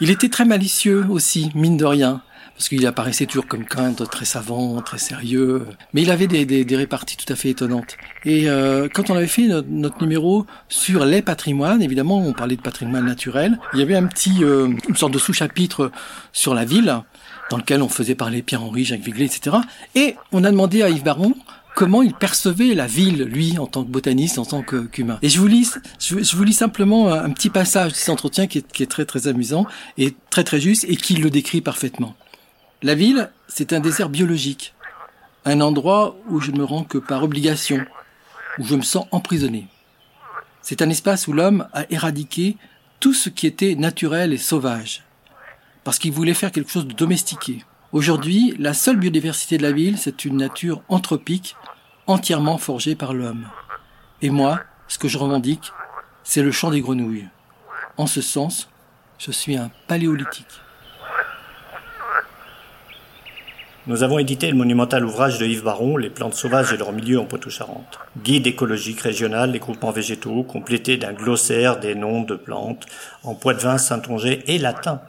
il était très malicieux aussi, mine de rien, parce qu'il apparaissait toujours comme quelqu'un très savant, très sérieux, mais il avait des, des, des réparties tout à fait étonnantes. Et euh, quand on avait fait notre, numéro sur les patrimoines, évidemment, on parlait de patrimoine naturel, il y avait un petit, euh, une sorte de sous-chapitre sur la ville, dans lequel on faisait parler Pierre-Henri, Jacques Viglé, etc. Et on a demandé à Yves Baron comment il percevait la ville, lui, en tant que botaniste, en tant qu'humain. Et je vous lis, je, vous lis simplement un, petit passage de cet entretien qui est, qui est très très amusant et très très juste et qui le décrit parfaitement. La ville, c'est un désert biologique, un endroit où je ne me rends que par obligation, où je me sens emprisonné. C'est un espace où l'homme a éradiqué tout ce qui était naturel et sauvage, parce qu'il voulait faire quelque chose de domestiqué. Aujourd'hui, la seule biodiversité de la ville, c'est une nature anthropique, entièrement forgée par l'homme. Et moi, ce que je revendique, c'est le chant des grenouilles. En ce sens, je suis un paléolithique. Nous avons édité le monumental ouvrage de Yves Baron, Les plantes sauvages et leur milieu en Poitou-Charentes. Guide écologique régional des groupements végétaux, complété d'un glossaire des noms de plantes en poitevin, saintongeais et latin.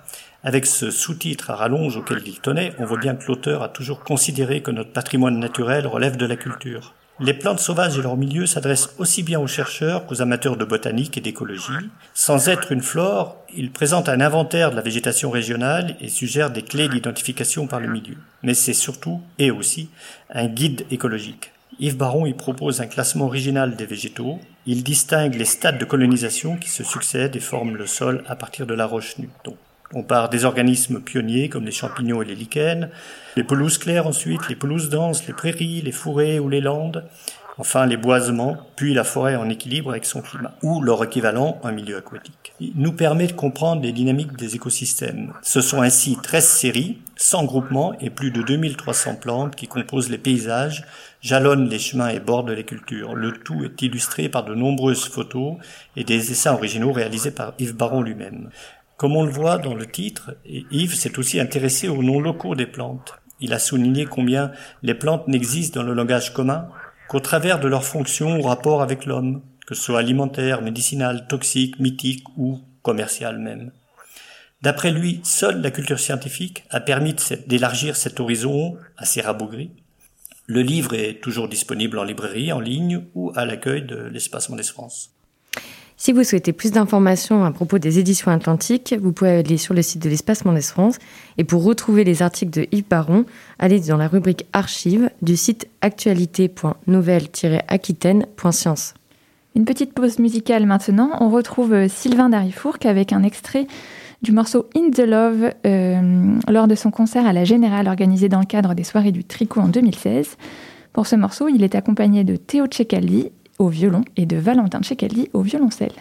Avec ce sous-titre à rallonge auquel il tenait, on voit bien que l'auteur a toujours considéré que notre patrimoine naturel relève de la culture. Les plantes sauvages et leur milieu s'adressent aussi bien aux chercheurs qu'aux amateurs de botanique et d'écologie. Sans être une flore, il présente un inventaire de la végétation régionale et suggère des clés d'identification par le milieu. Mais c'est surtout, et aussi, un guide écologique. Yves Baron y propose un classement original des végétaux. Il distingue les stades de colonisation qui se succèdent et forment le sol à partir de la roche nue. On part des organismes pionniers comme les champignons et les lichens, les pelouses claires ensuite, les pelouses denses, les prairies, les fourrés ou les landes, enfin les boisements, puis la forêt en équilibre avec son climat, ou leur équivalent, un milieu aquatique. Il nous permet de comprendre les dynamiques des écosystèmes. Ce sont ainsi 13 séries, 100 groupements et plus de 2300 plantes qui composent les paysages, jalonnent les chemins et bordent les cultures. Le tout est illustré par de nombreuses photos et des dessins originaux réalisés par Yves Baron lui-même. Comme on le voit dans le titre, Yves s'est aussi intéressé aux noms locaux des plantes. Il a souligné combien les plantes n'existent dans le langage commun qu'au travers de leurs fonctions ou rapport avec l'homme, que ce soit alimentaire, médicinal, toxique, mythique ou commercial même. D'après lui, seule la culture scientifique a permis d'élargir cet horizon assez rabougri. Le livre est toujours disponible en librairie, en ligne ou à l'accueil de l'Espace Mondes France. Si vous souhaitez plus d'informations à propos des éditions Atlantiques, vous pouvez aller sur le site de l'Espace Mondes France. Et pour retrouver les articles de Yves Baron, allez dans la rubrique Archives du site actualité.nouvelle-aquitaine.science. Une petite pause musicale maintenant. On retrouve euh, Sylvain Darifourc avec un extrait du morceau In the Love euh, lors de son concert à la Générale organisé dans le cadre des soirées du Tricot en 2016. Pour ce morceau, il est accompagné de Théo Tchekali au violon et de Valentin Tchekali au violoncelle.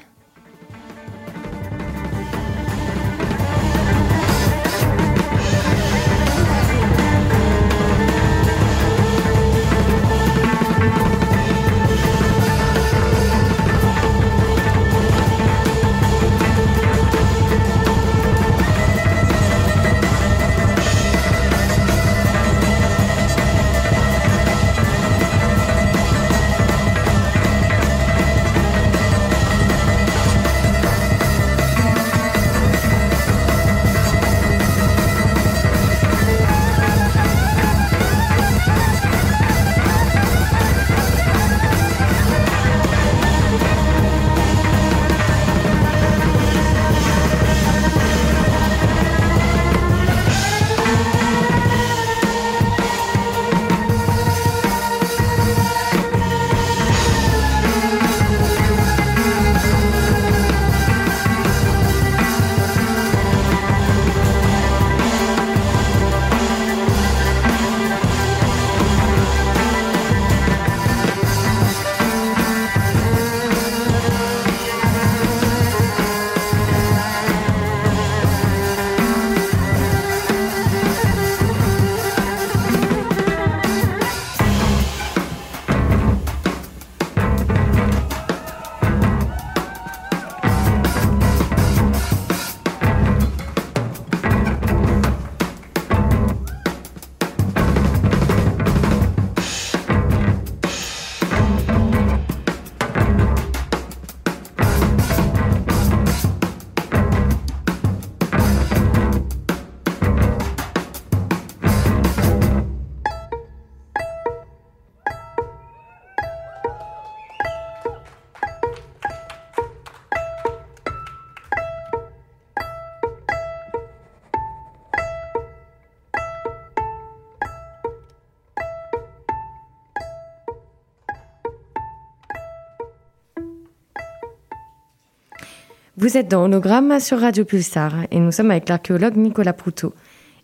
Vous êtes dans Hologramme sur Radio Pulsar et nous sommes avec l'archéologue Nicolas Proutot.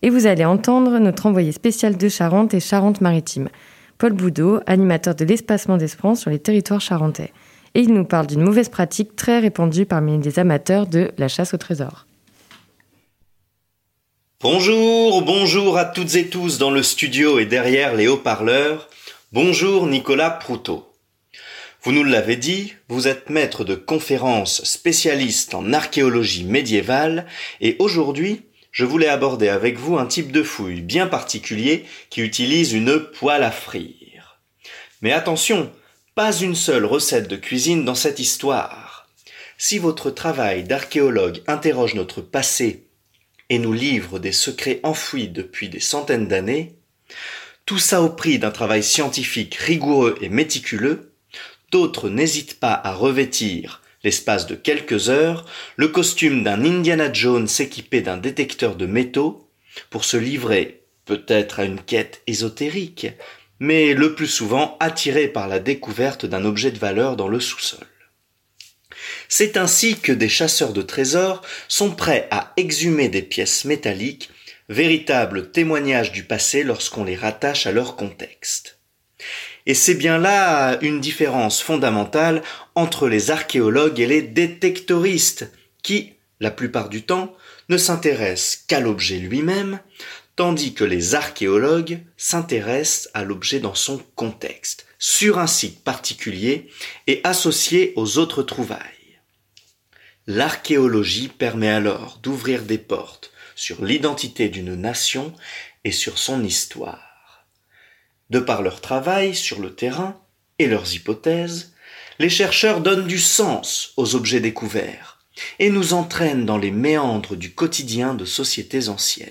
Et vous allez entendre notre envoyé spécial de Charente et Charente-Maritime, Paul Boudot, animateur de l'espacement d'Esperance sur les territoires charentais. Et il nous parle d'une mauvaise pratique très répandue parmi les amateurs de la chasse au trésor. Bonjour, bonjour à toutes et tous dans le studio et derrière les haut-parleurs. Bonjour Nicolas Proutot. Vous nous l'avez dit, vous êtes maître de conférences spécialiste en archéologie médiévale et aujourd'hui, je voulais aborder avec vous un type de fouille bien particulier qui utilise une poêle à frire. Mais attention, pas une seule recette de cuisine dans cette histoire. Si votre travail d'archéologue interroge notre passé et nous livre des secrets enfouis depuis des centaines d'années, tout ça au prix d'un travail scientifique rigoureux et méticuleux, d'autres n'hésitent pas à revêtir, l'espace de quelques heures, le costume d'un Indiana Jones équipé d'un détecteur de métaux pour se livrer peut-être à une quête ésotérique, mais le plus souvent attiré par la découverte d'un objet de valeur dans le sous-sol. C'est ainsi que des chasseurs de trésors sont prêts à exhumer des pièces métalliques, véritables témoignages du passé lorsqu'on les rattache à leur contexte. Et c'est bien là une différence fondamentale entre les archéologues et les détectoristes, qui, la plupart du temps, ne s'intéressent qu'à l'objet lui-même, tandis que les archéologues s'intéressent à l'objet dans son contexte, sur un site particulier et associé aux autres trouvailles. L'archéologie permet alors d'ouvrir des portes sur l'identité d'une nation et sur son histoire. De par leur travail sur le terrain et leurs hypothèses, les chercheurs donnent du sens aux objets découverts et nous entraînent dans les méandres du quotidien de sociétés anciennes.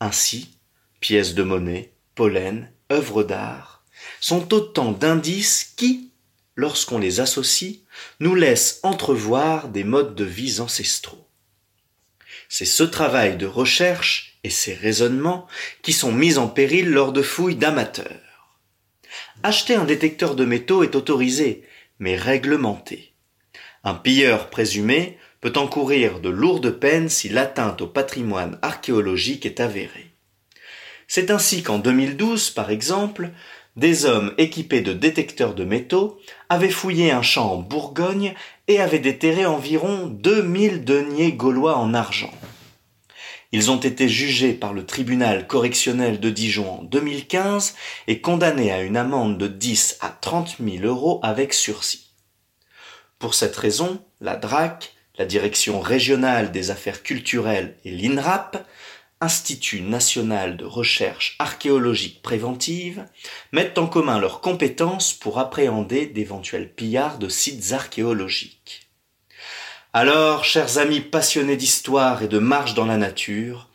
Ainsi, pièces de monnaie, pollen, œuvres d'art sont autant d'indices qui, lorsqu'on les associe, nous laissent entrevoir des modes de vie ancestraux. C'est ce travail de recherche et ces raisonnements qui sont mis en péril lors de fouilles d'amateurs. Acheter un détecteur de métaux est autorisé, mais réglementé. Un pilleur présumé peut encourir de lourdes peines si l'atteinte au patrimoine archéologique est avérée. C'est ainsi qu'en 2012, par exemple, des hommes équipés de détecteurs de métaux avaient fouillé un champ en Bourgogne et avaient déterré environ 2000 deniers gaulois en argent. Ils ont été jugés par le tribunal correctionnel de Dijon en 2015 et condamnés à une amende de 10 à 30 000 euros avec sursis. Pour cette raison, la DRAC, la Direction régionale des affaires culturelles et l'INRAP Institut national de recherche archéologique préventive, mettent en commun leurs compétences pour appréhender d'éventuels pillards de sites archéologiques. Alors, chers amis passionnés d'histoire et de marche dans la nature,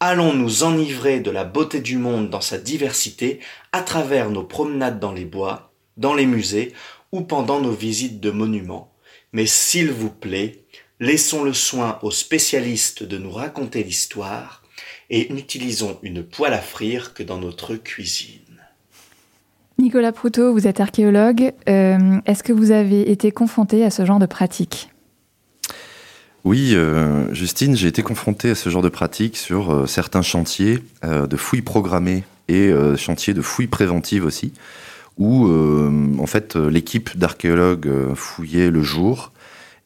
allons nous enivrer de la beauté du monde dans sa diversité à travers nos promenades dans les bois, dans les musées ou pendant nos visites de monuments. Mais s'il vous plaît, laissons le soin aux spécialistes de nous raconter l'histoire et n'utilisons une poêle à frire que dans notre cuisine. Nicolas Proutot, vous êtes archéologue. Euh, est-ce que vous avez été confronté à ce genre de pratique? Oui, euh, Justine, j'ai été confronté à ce genre de pratique sur euh, certains chantiers de fouilles programmées et chantiers de fouilles préventives aussi, où en fait l'équipe d'archéologues fouillait le jour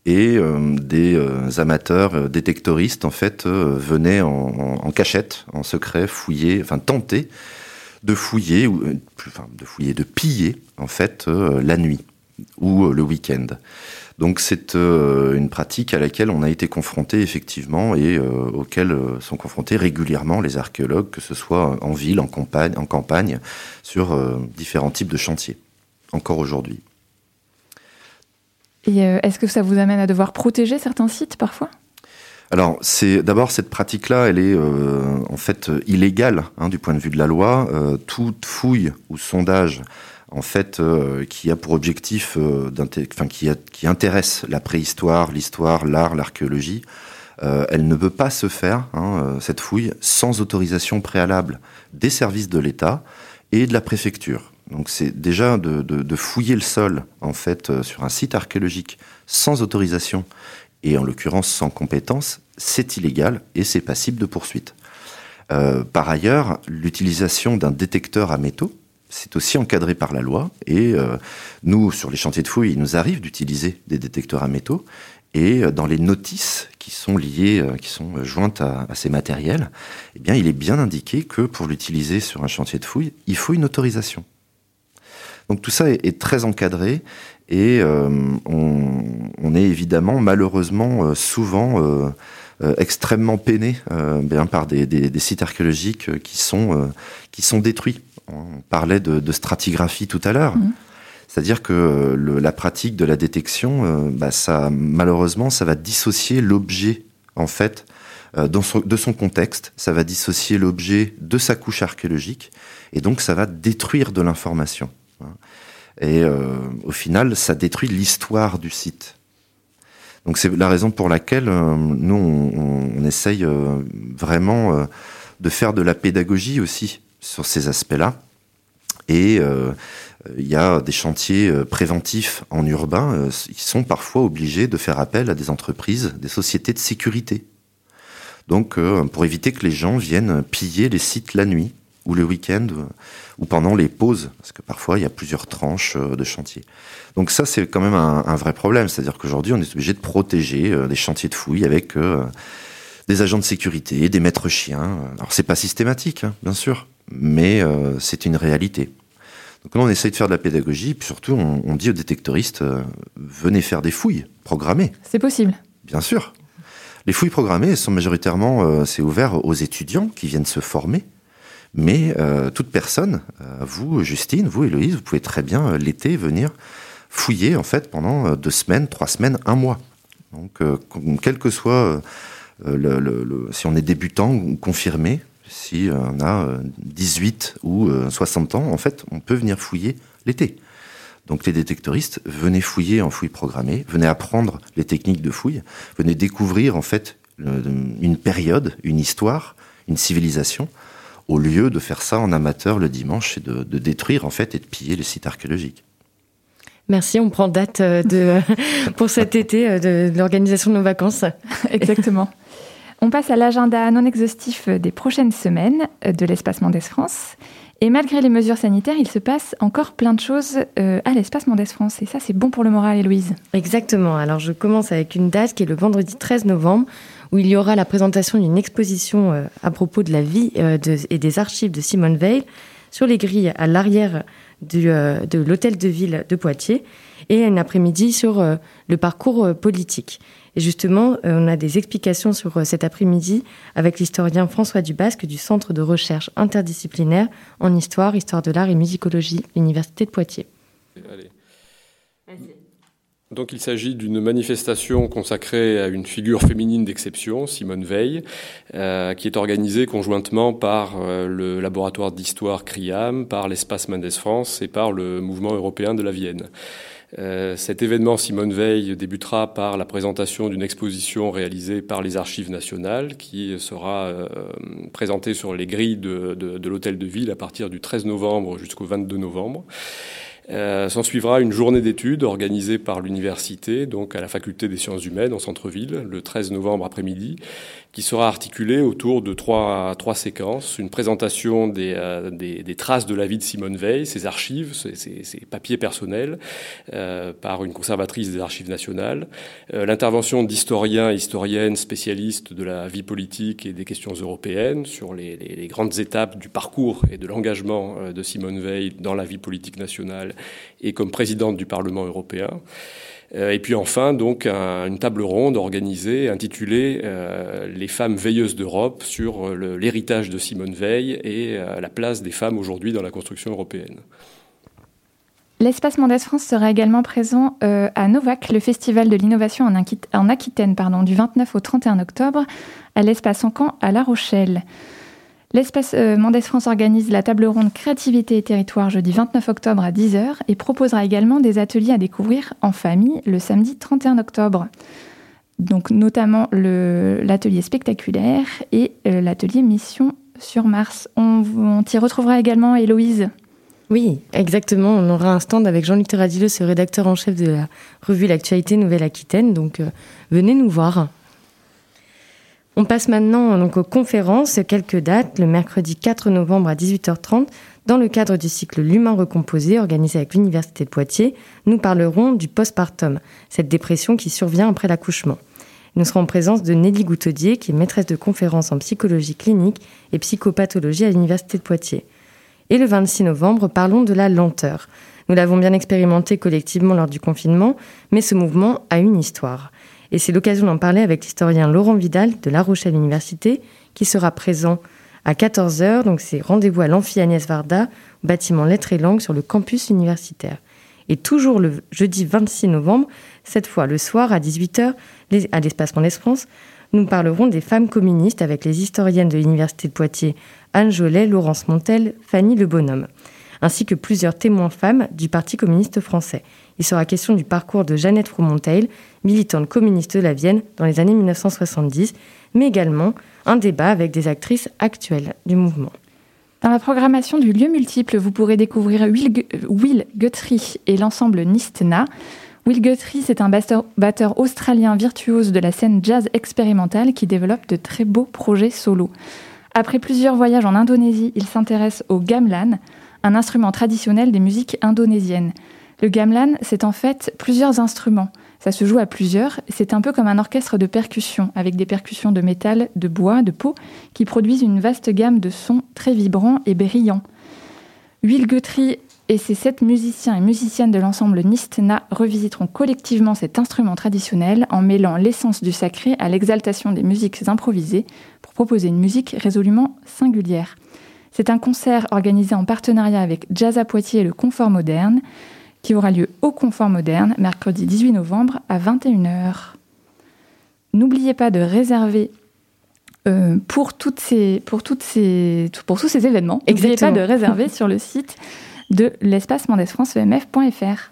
et euh, des euh, amateurs euh, détectoristes en fait venaient en, cachette, en secret, fouiller, enfin tenter de fouiller, ou de fouiller, de piller en fait la nuit ou le week-end. Donc c'est une pratique à laquelle on a été confronté effectivement et auquel sont confrontés régulièrement les archéologues, que ce soit en ville, en campagne, en campagne sur différents types de chantiers, encore aujourd'hui. Et euh, est-ce que ça vous amène à devoir protéger certains sites parfois? Alors, c'est d'abord cette pratique-là, elle est euh, en fait illégale hein, du point de vue de la loi. Euh, toute fouille ou sondage, en fait, qui a pour objectif, enfin qui, intéresse la préhistoire, l'histoire, l'art, l'archéologie, elle ne peut pas se faire hein, cette fouille sans autorisation préalable des services de l'État et de la préfecture. Donc c'est déjà de, fouiller le sol en fait euh, sur un site archéologique sans autorisation et en l'occurrence sans compétence, c'est illégal et c'est passible de poursuite. Euh, par ailleurs, l'utilisation d'un détecteur à métaux, c'est aussi encadré par la loi. Et euh, nous, sur les chantiers de fouilles, il nous arrive d'utiliser des détecteurs à métaux. Et euh, dans les notices qui sont liées, euh, qui sont jointes à, ces matériels, eh bien, il est bien indiqué que pour l'utiliser sur un chantier de fouilles, il faut une autorisation. Donc tout ça est, très encadré et on, est évidemment, malheureusement, souvent extrêmement peiné par des, des, des, sites archéologiques qui sont qui sont détruits. On parlait de, de stratigraphie tout à l'heure. Mmh. C'est-à-dire que le, la pratique de la détection, euh, bah ça, malheureusement, ça va dissocier l'objet, en fait, euh, dans son, de son contexte. Ça va dissocier l'objet de sa couche archéologique. Et donc, ça va détruire de l'information. Et euh, au final, ça détruit l'histoire du site. Donc, c'est la raison pour laquelle euh, nous, on, on essaye euh, vraiment de faire de la pédagogie aussi sur ces aspects-là. Et euh, il y a des chantiers préventifs en urbain, euh, ils sont parfois obligés de faire appel à des entreprises, des sociétés de sécurité. Donc euh, pour éviter que les gens viennent piller les sites la nuit ou le week-end ou pendant les pauses, parce que parfois il y a plusieurs tranches de chantier. Donc ça c'est quand même un, vrai problème, c'est-à-dire qu'aujourd'hui on est obligé de protéger des chantiers de fouilles avec des agents de sécurité, des maîtres chiens. Alors c'est pas systématique, hein, bien sûr, mais euh, c'est une réalité. Donc là, on essaye de faire de la pédagogie, puis surtout, on, on dit aux détectoristes euh, venez faire des fouilles programmées. C'est possible. Bien sûr. Les fouilles programmées sont majoritairement, euh, c'est ouvert aux étudiants qui viennent se former, mais euh, toute personne, vous, Justine, vous, Héloïse, vous pouvez très bien l'été venir fouiller en fait pendant deux semaines, trois semaines, un mois. Donc, quel que soit le, le, le, si on est débutant ou confirmé, si on a 18 ou 60 ans, en fait, on peut venir fouiller l'été. Donc les détectoristes, venez fouiller en fouille programmée, venez apprendre les techniques de fouille, venez découvrir en fait une période, une histoire, une civilisation, au lieu de faire ça en amateur le dimanche et de, de détruire en fait et de piller les sites archéologiques. Merci, on prend date de, pour cet été de, de l'organisation de nos vacances. Exactement. On passe à l'agenda non exhaustif des prochaines semaines de l'espace Mendes France. Et malgré les mesures sanitaires, il se passe encore plein de choses euh, à l'espace Mendes France. Et ça, c'est bon pour le moral, Héloïse. Exactement. Alors, je commence avec une date qui est le vendredi 13 novembre, où il y aura la présentation d'une exposition euh, à propos de la vie euh, et des archives de Simone Veil sur les grilles à l'arrière euh, de l'hôtel de ville de Poitiers et un après-midi sur euh, le parcours euh, politique. Et justement, on a des explications sur cet après-midi avec l'historien François Dubasque du Centre de recherche interdisciplinaire en histoire, histoire de l'art et musicologie, l'Université de Poitiers. Allez. Donc il s'agit d'une manifestation consacrée à une figure féminine d'exception, Simone Veil, euh, qui est organisée conjointement par euh, le laboratoire d'histoire CRIAM, par l'espace Mendes France et par le mouvement européen de la Vienne. Euh, cet événement Simone Veil débutera par la présentation d'une exposition réalisée par les archives nationales qui sera euh, présentée sur les grilles de, de, l'hôtel de ville à partir du 13 novembre jusqu'au 22 novembre. Euh, S'en suivra une journée d'études organisée par l'université, donc à la faculté des sciences humaines en centre-ville, le 13 novembre après-midi, qui sera articulée autour de trois, trois séquences. Une présentation des, euh, des, des, traces de la vie de Simone Veil, ses archives, ses, ses, ses papiers personnels, euh, par une conservatrice des archives nationales. Euh, L'intervention d'historiens et historiennes spécialistes de la vie politique et des questions européennes sur les, les, les grandes étapes du parcours et de l'engagement de Simone Veil dans la vie politique nationale et comme présidente du Parlement européen. Euh, et puis enfin, donc, un, une table ronde organisée intitulée euh, Les femmes veilleuses d'Europe sur l'héritage de Simone Veil et euh, la place des femmes aujourd'hui dans la construction européenne. L'espace Mendes France sera également présent euh, à Novac, le festival de l'innovation en, Aquitaine, pardon, du 29 au 31 octobre, à l'espace Encan à La Rochelle. L'espace euh, Mendes France organise la table ronde Créativité et Territoire jeudi 29 octobre à 10h et proposera également des ateliers à découvrir en famille le samedi 31 octobre. Donc notamment l'atelier spectaculaire et euh, l'atelier Mission sur Mars. On, t'y retrouvera également Héloïse. Oui, exactement. On aura un stand avec Jean-Luc Teradillo, ce rédacteur en chef de la revue L'Actualité Nouvelle-Aquitaine. Donc, euh, venez nous voir. On passe maintenant donc, aux conférences. Quelques dates. Le mercredi 4 novembre à 18h30, dans le cadre du cycle L'humain recomposé, organisé avec l'Université de Poitiers, nous parlerons du postpartum, cette dépression qui survient après l'accouchement. Nous serons en présence de Nelly Goutaudier, qui est maîtresse de conférences en psychologie clinique et psychopathologie à l'Université de Poitiers. Et le 26 novembre, parlons de la lenteur. Nous l'avons bien expérimenté collectivement lors du confinement, mais ce mouvement a une histoire. Et c'est l'occasion d'en parler avec l'historien Laurent Vidal de La Rochelle Université, qui sera présent à 14h. Donc c'est rendez-vous à l'Amphi Agnès Varda, bâtiment Lettres et Langues sur le campus universitaire. Et toujours le jeudi 26 novembre, cette fois le soir à 18h, à l'espace Mondes France, nous parlerons des femmes communistes avec les historiennes de l'Université de Poitiers, Anne Jolet, Laurence Montel, Fanny Le Bonhomme, ainsi que plusieurs témoins femmes du Parti communiste français. Il sera question du parcours de Jeannette Froumontel, militante communiste de la Vienne dans les années 1970, mais également un débat avec des actrices actuelles du mouvement. Dans la programmation du lieu multiple, vous pourrez découvrir Will, Guthrie et l'ensemble Nistna. Will Guthrie, c'est un batteur australien virtuose de la scène jazz expérimentale qui développe de très beaux projets solo. Après plusieurs voyages en Indonésie, il s'intéresse au gamelan, un instrument traditionnel des musiques indonésiennes. Le gamelan, c'est en fait plusieurs instruments. Ça se joue à plusieurs. C'est un peu comme un orchestre de percussion, avec des percussions de métal, de bois, de peau, qui produisent une vaste gamme de sons très vibrants et brillants. Will Guthrie et ses sept musiciens et musiciennes de l'ensemble Nistna revisiteront collectivement cet instrument traditionnel en mêlant l'essence du sacré à l'exaltation des musiques improvisées pour proposer une musique résolument singulière. C'est un concert organisé en partenariat avec Jazz à Poitiers et le Confort Moderne qui aura lieu au Confort Moderne, mercredi 18 novembre à 21h. N'oubliez pas de réserver euh, pour, toutes ces, pour, toutes ces, pour tous ces événements. N'oubliez pas de réserver sur le site de l'espace mendesfranceemf.fr.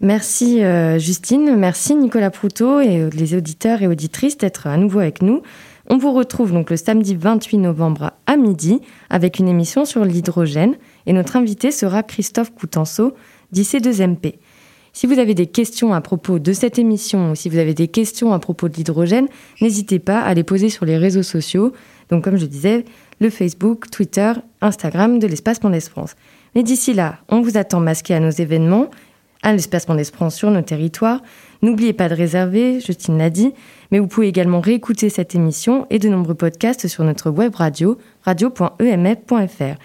Merci euh, Justine, merci Nicolas Proutot et euh, les auditeurs et auditrices d'être à nouveau avec nous. On vous retrouve donc le samedi 28 novembre à midi avec une émission sur l'hydrogène et notre invité sera Christophe Coutenceau, d'IC2MP. Si vous avez des questions à propos de cette émission ou si vous avez des questions à propos de l'hydrogène, n'hésitez pas à les poser sur les réseaux sociaux. Donc, comme je disais, le Facebook, Twitter, Instagram de l'Espace Mondes France. Mais d'ici là, on vous attend masqué à nos événements, à l'Espace Mondes France sur nos territoires. N'oubliez pas de réserver, Justine l'a dit, mais vous pouvez également réécouter cette émission et de nombreux podcasts sur notre web radio, radio.emf.fr.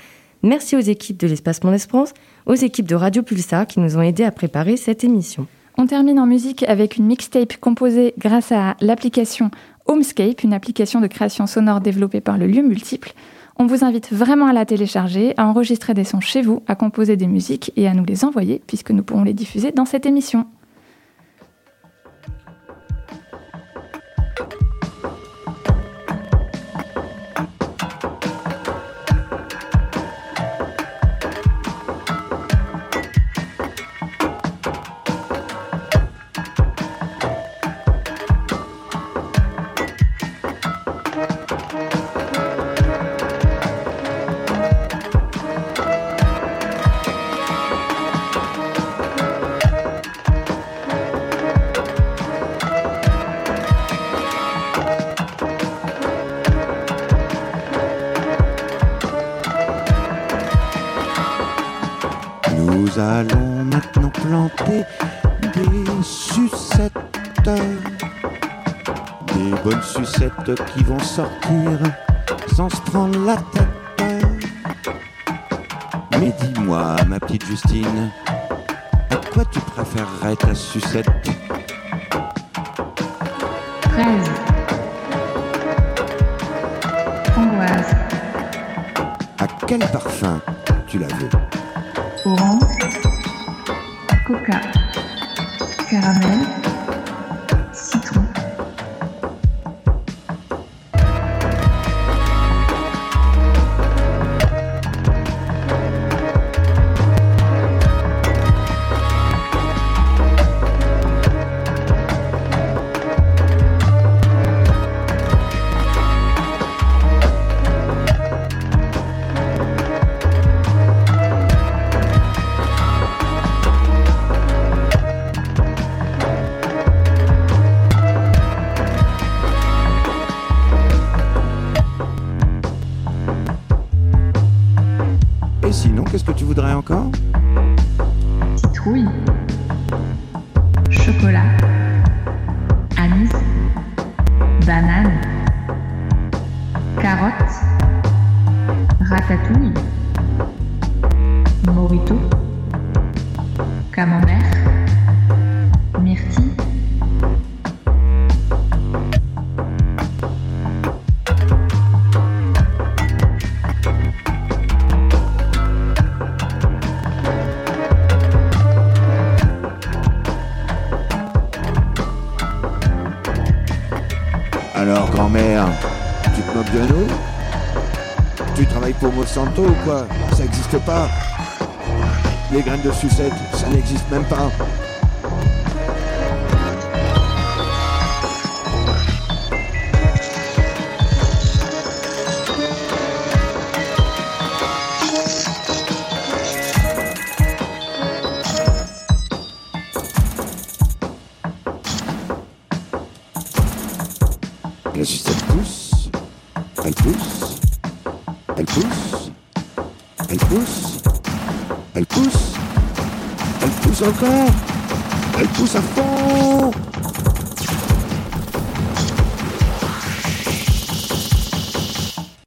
Merci aux équipes de l'Espace Mondes France aux équipes de Radio Pulsar qui nous ont aidés à préparer cette émission. On termine en musique avec une mixtape composée grâce à l'application Homescape, une application de création sonore développée par le lieu multiple. On vous invite vraiment à la télécharger, à enregistrer des sons chez vous, à composer des musiques et à nous les envoyer puisque nous pourrons les diffuser dans cette émission. Qui vont sortir sans se prendre la tête. Mais dis-moi, ma petite Justine, à quoi tu préférerais ta sucette? Santo quoi? Ça n'existe pas. Les graines de sucette, ça n'existe même pas. go.